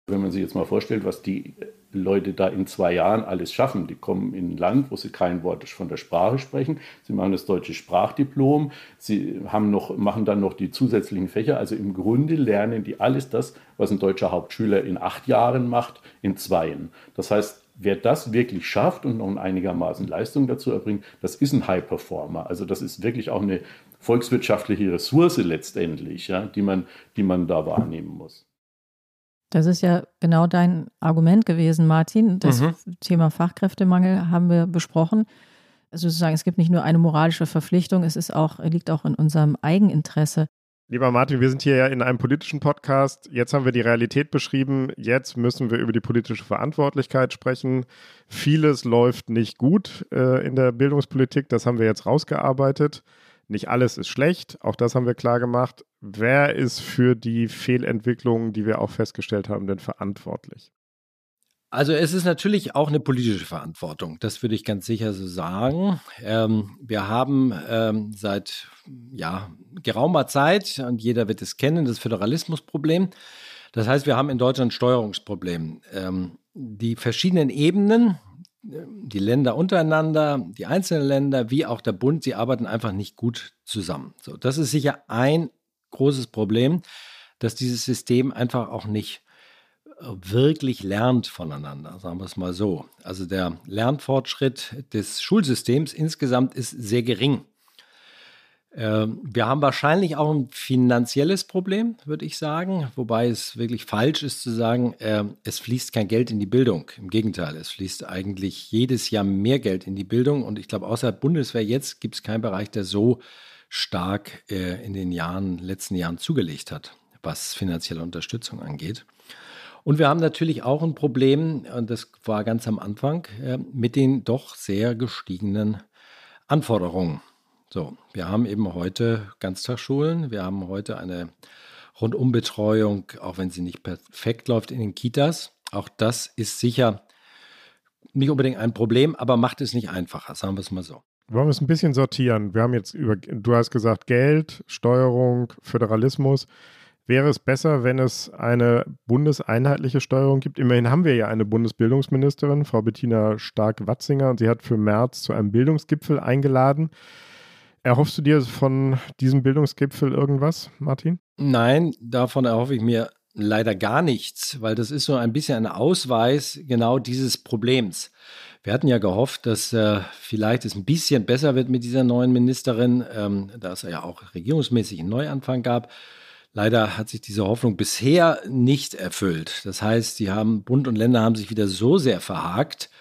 Wenn man sich jetzt mal vorstellt, was die Leute da in zwei Jahren alles schaffen. Die kommen in ein Land, wo sie kein Wort von der Sprache sprechen. Sie machen das deutsche Sprachdiplom. Sie haben noch, machen dann noch die zusätzlichen Fächer. Also im Grunde lernen die alles das, was ein deutscher Hauptschüler in acht Jahren macht, in zweien. Das heißt, wer das wirklich schafft und noch einigermaßen Leistung dazu erbringt, das ist ein High Performer. Also das ist wirklich auch eine volkswirtschaftliche Ressource letztendlich, ja, die, man, die man da wahrnehmen muss. Das ist ja genau dein Argument gewesen, Martin. Das mhm. Thema Fachkräftemangel haben wir besprochen. Also sozusagen, es gibt nicht nur eine moralische Verpflichtung, es ist auch, liegt auch in unserem Eigeninteresse. Lieber Martin, wir sind hier ja in einem politischen Podcast. Jetzt haben wir die Realität beschrieben. Jetzt müssen wir über die politische Verantwortlichkeit sprechen. Vieles läuft nicht gut äh, in der Bildungspolitik. Das haben wir jetzt rausgearbeitet. Nicht alles ist schlecht, auch das haben wir klar gemacht. Wer ist für die Fehlentwicklungen, die wir auch festgestellt haben, denn verantwortlich? Also es ist natürlich auch eine politische Verantwortung, das würde ich ganz sicher so sagen. Ähm, wir haben ähm, seit ja, geraumer Zeit, und jeder wird es kennen, das Föderalismusproblem. Das heißt, wir haben in Deutschland ein Steuerungsproblem. Ähm, die verschiedenen Ebenen, die Länder untereinander, die einzelnen Länder, wie auch der Bund, sie arbeiten einfach nicht gut zusammen. So, das ist sicher ein großes Problem, dass dieses System einfach auch nicht äh, wirklich lernt voneinander, sagen wir es mal so. Also der Lernfortschritt des Schulsystems insgesamt ist sehr gering. Ähm, wir haben wahrscheinlich auch ein finanzielles Problem, würde ich sagen, wobei es wirklich falsch ist zu sagen, ähm, es fließt kein Geld in die Bildung. Im Gegenteil, es fließt eigentlich jedes Jahr mehr Geld in die Bildung und ich glaube, außer Bundeswehr jetzt gibt es keinen Bereich, der so stark äh, in den Jahren, letzten Jahren zugelegt hat, was finanzielle Unterstützung angeht. Und wir haben natürlich auch ein Problem, und das war ganz am Anfang, äh, mit den doch sehr gestiegenen Anforderungen so, wir haben eben heute Ganztagsschulen, wir haben heute eine Rundumbetreuung, auch wenn sie nicht perfekt läuft in den Kitas. Auch das ist sicher nicht unbedingt ein Problem, aber macht es nicht einfacher, sagen wir es mal so. Wollen wir es ein bisschen sortieren? Wir haben jetzt über, du hast gesagt, Geld, Steuerung, Föderalismus. Wäre es besser, wenn es eine bundeseinheitliche Steuerung gibt? Immerhin haben wir ja eine Bundesbildungsministerin, Frau Bettina Stark-Watzinger, und sie hat für März zu einem Bildungsgipfel eingeladen. Erhoffst du dir von diesem Bildungsgipfel irgendwas, Martin? Nein, davon erhoffe ich mir leider gar nichts, weil das ist so ein bisschen ein Ausweis genau dieses Problems. Wir hatten ja gehofft, dass äh, vielleicht es ein bisschen besser wird mit dieser neuen Ministerin, ähm, da es ja auch regierungsmäßig einen Neuanfang gab. Leider hat sich diese Hoffnung bisher nicht erfüllt. Das heißt, die haben Bund und Länder haben sich wieder so sehr verhakt,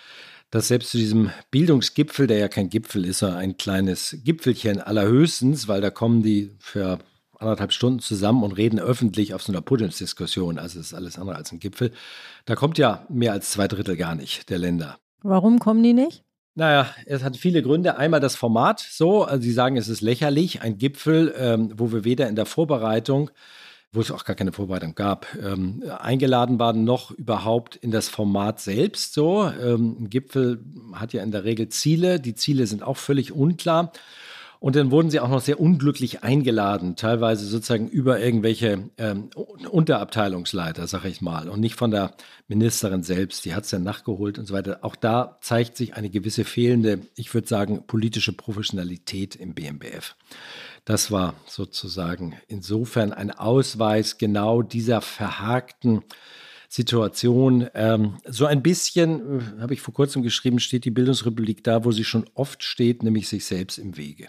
dass selbst zu diesem Bildungsgipfel, der ja kein Gipfel ist, sondern ein kleines Gipfelchen allerhöchstens, weil da kommen die für anderthalb Stunden zusammen und reden öffentlich auf so einer Podiumsdiskussion. Also ist alles andere als ein Gipfel. Da kommt ja mehr als zwei Drittel gar nicht der Länder. Warum kommen die nicht? Naja, es hat viele Gründe. Einmal das Format so, also Sie sagen, es ist lächerlich, ein Gipfel, ähm, wo wir weder in der Vorbereitung, wo es auch gar keine Vorbereitung gab, ähm, eingeladen waren, noch überhaupt in das Format selbst so. Ähm, ein Gipfel hat ja in der Regel Ziele, die Ziele sind auch völlig unklar. Und dann wurden sie auch noch sehr unglücklich eingeladen, teilweise sozusagen über irgendwelche ähm, Unterabteilungsleiter, sag ich mal, und nicht von der Ministerin selbst. Die hat es dann nachgeholt und so weiter. Auch da zeigt sich eine gewisse fehlende, ich würde sagen, politische Professionalität im BMBF. Das war sozusagen insofern ein Ausweis genau dieser verhakten Situation. Ähm, so ein bisschen, äh, habe ich vor kurzem geschrieben, steht die Bildungsrepublik da, wo sie schon oft steht, nämlich sich selbst im Wege.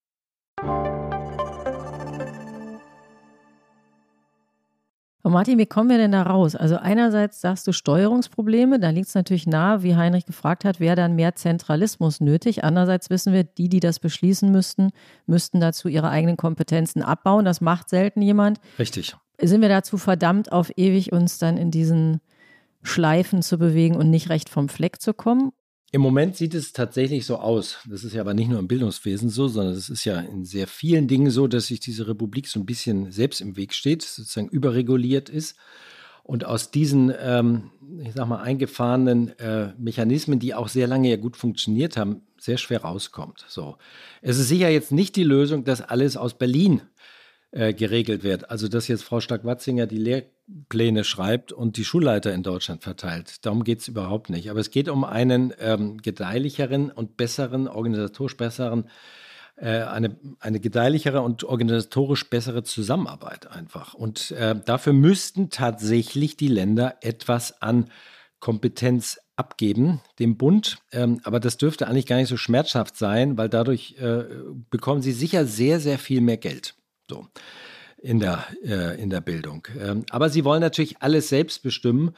Und Martin, wie kommen wir denn da raus? Also einerseits sagst du Steuerungsprobleme, da liegt es natürlich nahe, wie Heinrich gefragt hat, wäre dann mehr Zentralismus nötig. Andererseits wissen wir, die, die das beschließen müssten, müssten dazu ihre eigenen Kompetenzen abbauen. Das macht selten jemand. Richtig. Sind wir dazu verdammt, auf ewig uns dann in diesen Schleifen zu bewegen und nicht recht vom Fleck zu kommen? Im Moment sieht es tatsächlich so aus. Das ist ja aber nicht nur im Bildungswesen so, sondern es ist ja in sehr vielen Dingen so, dass sich diese Republik so ein bisschen selbst im Weg steht, sozusagen überreguliert ist und aus diesen, ähm, ich sag mal, eingefahrenen äh, Mechanismen, die auch sehr lange ja gut funktioniert haben, sehr schwer rauskommt. So. Es ist sicher jetzt nicht die Lösung, dass alles aus Berlin äh, geregelt wird. Also, dass jetzt Frau Stark-Watzinger die Lehrpläne schreibt und die Schulleiter in Deutschland verteilt. Darum geht es überhaupt nicht. Aber es geht um einen ähm, gedeihlicheren und besseren, organisatorisch besseren, äh, eine, eine gedeihlichere und organisatorisch bessere Zusammenarbeit einfach. Und äh, dafür müssten tatsächlich die Länder etwas an Kompetenz abgeben, dem Bund. Ähm, aber das dürfte eigentlich gar nicht so schmerzhaft sein, weil dadurch äh, bekommen sie sicher sehr, sehr viel mehr Geld. So in der, äh, in der Bildung. Ähm, aber sie wollen natürlich alles selbst bestimmen.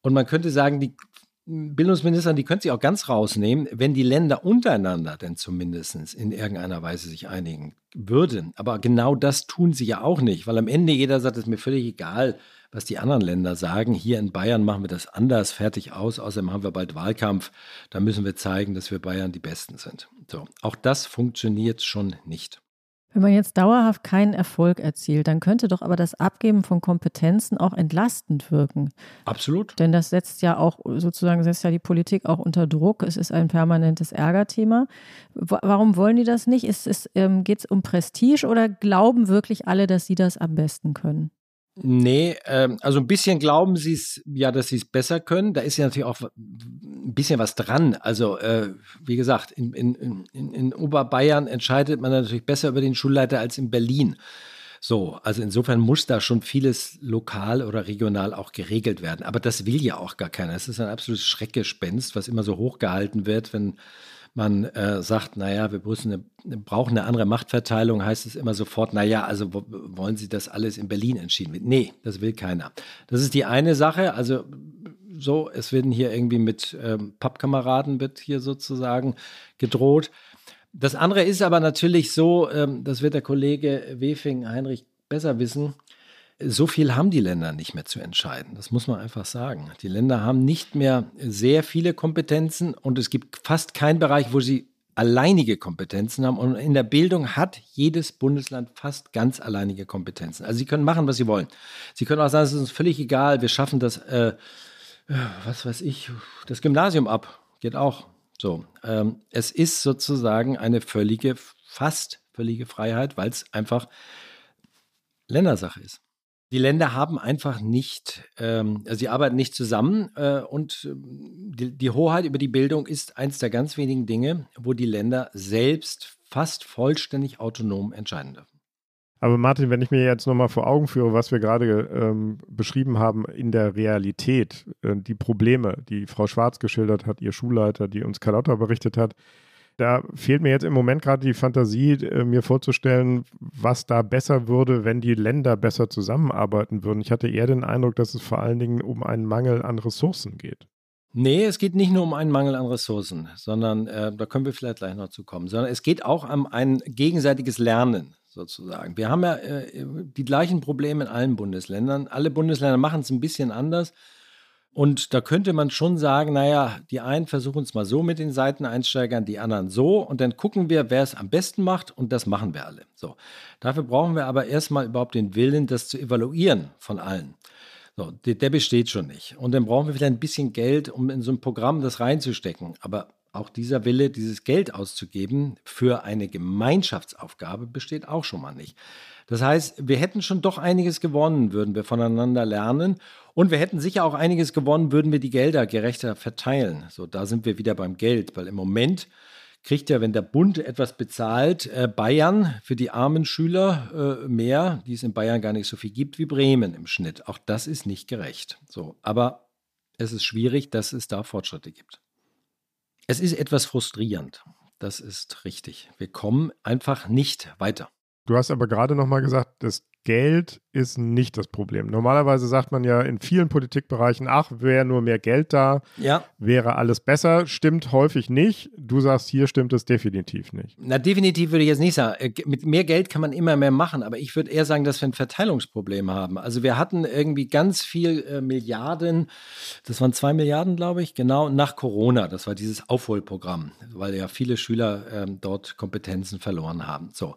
Und man könnte sagen, die Bildungsminister, die können sich auch ganz rausnehmen, wenn die Länder untereinander denn zumindest in irgendeiner Weise sich einigen würden. Aber genau das tun sie ja auch nicht, weil am Ende jeder sagt, es ist mir völlig egal, was die anderen Länder sagen. Hier in Bayern machen wir das anders, fertig aus. Außerdem haben wir bald Wahlkampf. Da müssen wir zeigen, dass wir Bayern die Besten sind. So, auch das funktioniert schon nicht. Wenn man jetzt dauerhaft keinen Erfolg erzielt, dann könnte doch aber das Abgeben von Kompetenzen auch entlastend wirken. Absolut. Denn das setzt ja auch sozusagen setzt ja die Politik auch unter Druck. Es ist ein permanentes Ärgerthema. Warum wollen die das nicht? Ist, ist, ähm, Geht es um Prestige oder glauben wirklich alle, dass sie das am besten können? Nee, ähm, also ein bisschen glauben sie es ja, dass sie es besser können. Da ist ja natürlich auch ein bisschen was dran. Also, äh, wie gesagt, in, in, in, in Oberbayern entscheidet man natürlich besser über den Schulleiter als in Berlin. So, also insofern muss da schon vieles lokal oder regional auch geregelt werden. Aber das will ja auch gar keiner. Es ist ein absolutes Schreckgespenst, was immer so hochgehalten wird, wenn man äh, sagt, naja, wir brauchen eine, brauchen eine andere Machtverteilung, heißt es immer sofort, naja, also wollen Sie das alles in Berlin entschieden? Nee, das will keiner. Das ist die eine Sache. Also so, es werden hier irgendwie mit ähm, Pappkameraden wird hier sozusagen gedroht. Das andere ist aber natürlich so, ähm, das wird der Kollege Wefing Heinrich besser wissen, so viel haben die Länder nicht mehr zu entscheiden. Das muss man einfach sagen. Die Länder haben nicht mehr sehr viele Kompetenzen und es gibt fast keinen Bereich, wo sie alleinige Kompetenzen haben. Und in der Bildung hat jedes Bundesland fast ganz alleinige Kompetenzen. Also sie können machen, was sie wollen. Sie können auch sagen, es ist uns völlig egal, wir schaffen das, äh, was weiß ich, das Gymnasium ab. Geht auch so. Ähm, es ist sozusagen eine völlige, fast völlige Freiheit, weil es einfach Ländersache ist. Die Länder haben einfach nicht, ähm, also sie arbeiten nicht zusammen äh, und ähm, die, die, Hoheit über die Bildung ist eins der ganz wenigen Dinge, wo die Länder selbst fast vollständig autonom entscheiden dürfen. Aber Martin, wenn ich mir jetzt nochmal vor Augen führe, was wir gerade ähm, beschrieben haben in der Realität, äh, die Probleme, die Frau Schwarz geschildert hat, ihr Schulleiter, die uns Carlotta berichtet hat, da fehlt mir jetzt im Moment gerade die Fantasie, äh, mir vorzustellen, was da besser würde, wenn die Länder besser zusammenarbeiten würden. Ich hatte eher den Eindruck, dass es vor allen Dingen um einen Mangel an Ressourcen geht. Nee, es geht nicht nur um einen Mangel an Ressourcen, sondern äh, da können wir vielleicht gleich noch zu kommen, sondern es geht auch um ein gegenseitiges Lernen sozusagen. Wir haben ja äh, die gleichen Probleme in allen Bundesländern. Alle Bundesländer machen es ein bisschen anders. Und da könnte man schon sagen, naja, die einen versuchen es mal so mit den Seiteneinsteigern, die anderen so und dann gucken wir, wer es am besten macht und das machen wir alle. So. Dafür brauchen wir aber erstmal überhaupt den Willen, das zu evaluieren von allen. So, der, besteht schon nicht. Und dann brauchen wir vielleicht ein bisschen Geld, um in so ein Programm das reinzustecken. Aber auch dieser Wille, dieses Geld auszugeben für eine Gemeinschaftsaufgabe, besteht auch schon mal nicht. Das heißt, wir hätten schon doch einiges gewonnen, würden wir voneinander lernen. Und wir hätten sicher auch einiges gewonnen, würden wir die Gelder gerechter verteilen. So, da sind wir wieder beim Geld, weil im Moment kriegt ja, wenn der Bund etwas bezahlt, äh, Bayern für die armen Schüler äh, mehr, die es in Bayern gar nicht so viel gibt wie Bremen im Schnitt. Auch das ist nicht gerecht. So, aber es ist schwierig, dass es da Fortschritte gibt. Es ist etwas frustrierend. Das ist richtig. Wir kommen einfach nicht weiter. Du hast aber gerade noch mal gesagt, das Geld ist nicht das Problem. Normalerweise sagt man ja in vielen Politikbereichen, ach, wäre nur mehr Geld da, ja. wäre alles besser. Stimmt häufig nicht. Du sagst, hier stimmt es definitiv nicht. Na, definitiv würde ich jetzt nicht sagen. Äh, mit mehr Geld kann man immer mehr machen, aber ich würde eher sagen, dass wir ein Verteilungsproblem haben. Also wir hatten irgendwie ganz viel äh, Milliarden, das waren zwei Milliarden, glaube ich, genau, nach Corona. Das war dieses Aufholprogramm, weil ja viele Schüler äh, dort Kompetenzen verloren haben. So.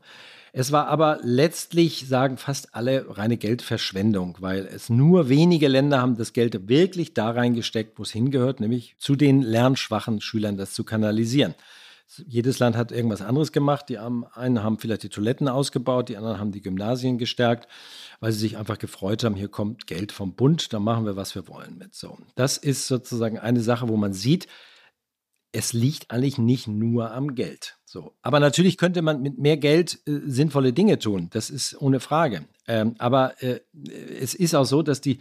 Es war aber letztlich, sagen fast alle, reine Geldverschwendung, weil es nur wenige Länder haben das Geld wirklich da reingesteckt, wo es hingehört, nämlich zu den lernschwachen Schülern das zu kanalisieren. Jedes Land hat irgendwas anderes gemacht. Die einen haben vielleicht die Toiletten ausgebaut, die anderen haben die Gymnasien gestärkt, weil sie sich einfach gefreut haben, hier kommt Geld vom Bund, da machen wir, was wir wollen mit. So, das ist sozusagen eine Sache, wo man sieht, es liegt eigentlich nicht nur am Geld. So. Aber natürlich könnte man mit mehr Geld äh, sinnvolle Dinge tun. Das ist ohne Frage. Ähm, aber äh, es ist auch so, dass die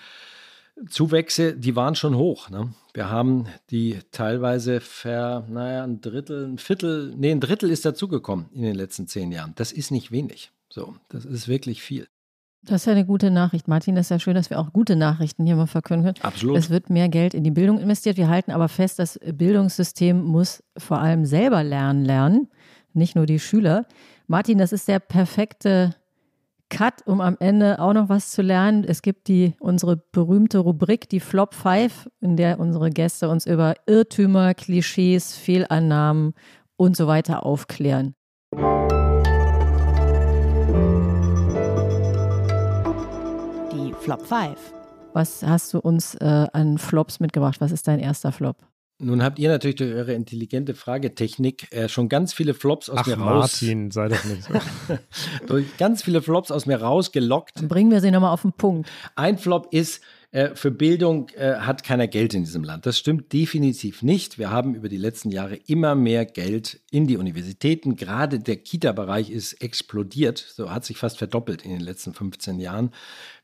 Zuwächse, die waren schon hoch. Ne? Wir haben die teilweise ver, naja, ein Drittel, ein Viertel, nee, ein Drittel ist dazugekommen in den letzten zehn Jahren. Das ist nicht wenig. So, das ist wirklich viel. Das ist ja eine gute Nachricht, Martin. Das ist ja schön, dass wir auch gute Nachrichten hier mal verkünden können. Absolut. Es wird mehr Geld in die Bildung investiert. Wir halten aber fest, das Bildungssystem muss vor allem selber lernen lernen, nicht nur die Schüler. Martin, das ist der perfekte Cut, um am Ende auch noch was zu lernen. Es gibt die unsere berühmte Rubrik, die Flop 5, in der unsere Gäste uns über Irrtümer, Klischees, Fehlannahmen und so weiter aufklären. Flop 5. Was hast du uns äh, an Flops mitgebracht? Was ist dein erster Flop? Nun habt ihr natürlich durch eure intelligente Fragetechnik äh, schon ganz viele Flops aus Ach, mir raus. Martin, sei doch nicht so. durch ganz viele Flops aus mir rausgelockt. Dann bringen wir sie nochmal auf den Punkt. Ein Flop ist, äh, für Bildung äh, hat keiner Geld in diesem Land. Das stimmt definitiv nicht. Wir haben über die letzten Jahre immer mehr Geld in die Universitäten. Gerade der Kita-Bereich ist explodiert. So hat sich fast verdoppelt in den letzten 15 Jahren.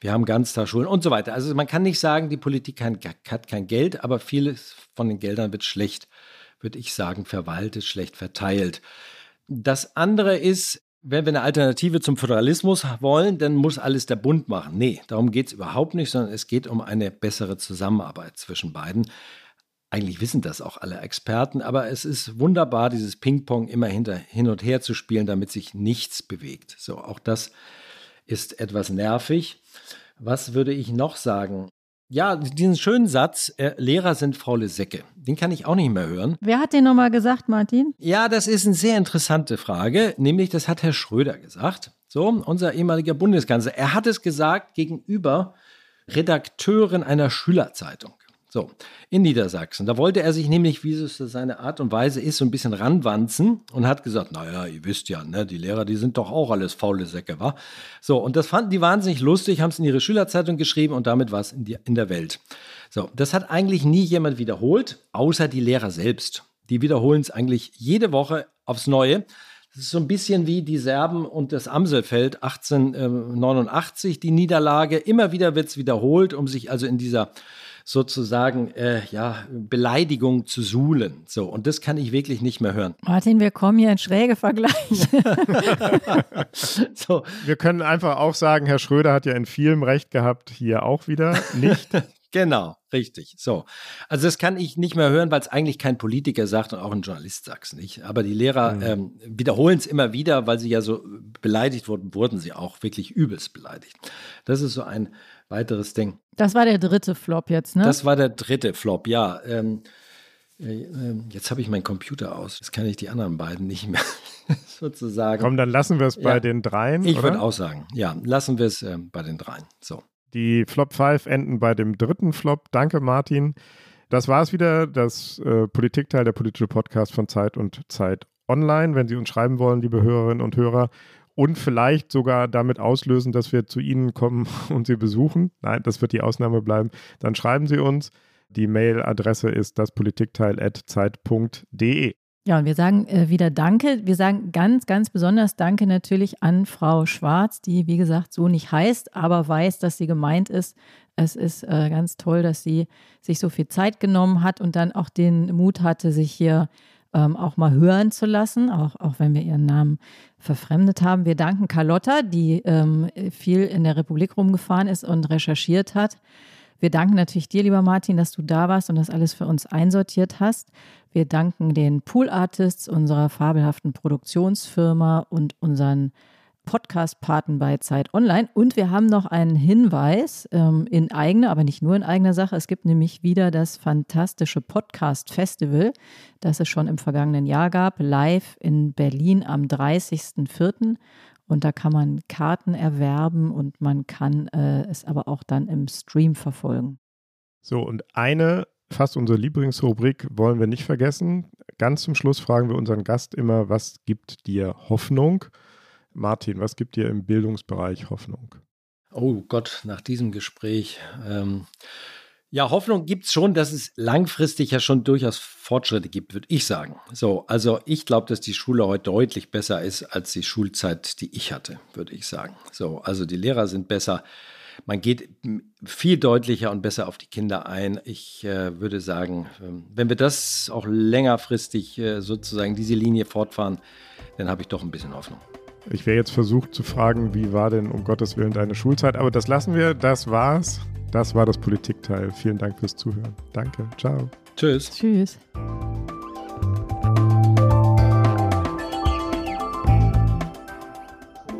Wir haben Ganztagsschulen und so weiter. Also man kann nicht sagen, die Politik hat kein Geld, aber vieles von den Geldern wird schlecht, würde ich sagen, verwaltet, schlecht verteilt. Das andere ist, wenn wir eine Alternative zum Föderalismus wollen, dann muss alles der Bund machen. Nee, darum geht es überhaupt nicht, sondern es geht um eine bessere Zusammenarbeit zwischen beiden. Eigentlich wissen das auch alle Experten, aber es ist wunderbar, dieses Ping-Pong immer hinter, hin und her zu spielen, damit sich nichts bewegt. So, auch das ist etwas nervig. Was würde ich noch sagen? Ja, diesen schönen Satz, äh, Lehrer sind faule Säcke, den kann ich auch nicht mehr hören. Wer hat den nochmal gesagt, Martin? Ja, das ist eine sehr interessante Frage, nämlich das hat Herr Schröder gesagt, so unser ehemaliger Bundeskanzler. Er hat es gesagt gegenüber Redakteuren einer Schülerzeitung. So, in Niedersachsen. Da wollte er sich nämlich, wie es seine Art und Weise ist, so ein bisschen ranwanzen und hat gesagt, naja, ihr wisst ja, ne, die Lehrer, die sind doch auch alles faule Säcke, wa? So, und das fanden die wahnsinnig lustig, haben es in ihre Schülerzeitung geschrieben und damit war es in, in der Welt. So, das hat eigentlich nie jemand wiederholt, außer die Lehrer selbst. Die wiederholen es eigentlich jede Woche aufs Neue. Das ist so ein bisschen wie die Serben und das Amselfeld 1889, die Niederlage. Immer wieder wird es wiederholt, um sich also in dieser sozusagen äh, ja, Beleidigung zu suhlen. So, und das kann ich wirklich nicht mehr hören. Martin, wir kommen hier in schräge Vergleiche. so. Wir können einfach auch sagen, Herr Schröder hat ja in vielem Recht gehabt, hier auch wieder nicht. Genau, richtig. So. Also das kann ich nicht mehr hören, weil es eigentlich kein Politiker sagt und auch ein Journalist sagt es nicht. Aber die Lehrer mhm. ähm, wiederholen es immer wieder, weil sie ja so beleidigt wurden, wurden sie auch wirklich übelst beleidigt. Das ist so ein weiteres Ding. Das war der dritte Flop jetzt, ne? Das war der dritte Flop, ja. Ähm, äh, ähm, jetzt habe ich meinen Computer aus. Jetzt kann ich die anderen beiden nicht mehr sozusagen. Komm, dann lassen wir es bei den dreien. Ich würde auch sagen, ja, lassen wir es äh, bei den dreien. So. Die Flop 5 enden bei dem dritten Flop. Danke, Martin. Das war es wieder, das äh, Politikteil, der politische Podcast von Zeit und Zeit Online. Wenn Sie uns schreiben wollen, liebe Hörerinnen und Hörer, und vielleicht sogar damit auslösen, dass wir zu Ihnen kommen und Sie besuchen. Nein, das wird die Ausnahme bleiben. Dann schreiben Sie uns. Die Mailadresse ist daspolitikteil.zeit.de. Ja, und wir sagen äh, wieder Danke. Wir sagen ganz, ganz besonders Danke natürlich an Frau Schwarz, die, wie gesagt, so nicht heißt, aber weiß, dass sie gemeint ist. Es ist äh, ganz toll, dass sie sich so viel Zeit genommen hat und dann auch den Mut hatte, sich hier ähm, auch mal hören zu lassen, auch, auch wenn wir ihren Namen verfremdet haben. Wir danken Carlotta, die ähm, viel in der Republik rumgefahren ist und recherchiert hat. Wir danken natürlich dir, lieber Martin, dass du da warst und das alles für uns einsortiert hast. Wir danken den Pool Artists, unserer fabelhaften Produktionsfirma und unseren Podcast-Paten bei Zeit Online. Und wir haben noch einen Hinweis ähm, in eigener, aber nicht nur in eigener Sache. Es gibt nämlich wieder das fantastische Podcast-Festival, das es schon im vergangenen Jahr gab, live in Berlin am 30.04. Und da kann man Karten erwerben und man kann äh, es aber auch dann im Stream verfolgen. So, und eine, fast unsere Lieblingsrubrik, wollen wir nicht vergessen. Ganz zum Schluss fragen wir unseren Gast immer, was gibt dir Hoffnung? Martin, was gibt dir im Bildungsbereich Hoffnung? Oh Gott, nach diesem Gespräch. Ähm, ja, Hoffnung gibt es schon, dass es langfristig ja schon durchaus Fortschritte gibt, würde ich sagen. So, also ich glaube, dass die Schule heute deutlich besser ist als die Schulzeit, die ich hatte, würde ich sagen. So, also die Lehrer sind besser. Man geht viel deutlicher und besser auf die Kinder ein. Ich äh, würde sagen, ähm, wenn wir das auch längerfristig äh, sozusagen diese Linie fortfahren, dann habe ich doch ein bisschen Hoffnung. Ich wäre jetzt versucht zu fragen, wie war denn um Gottes Willen deine Schulzeit? Aber das lassen wir, das war's. Das war das Politikteil. Vielen Dank fürs Zuhören. Danke. Ciao. Tschüss. Tschüss.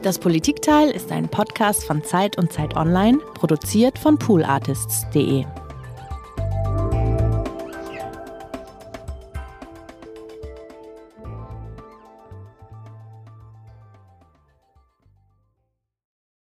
Das Politikteil ist ein Podcast von Zeit und Zeit Online, produziert von poolartists.de.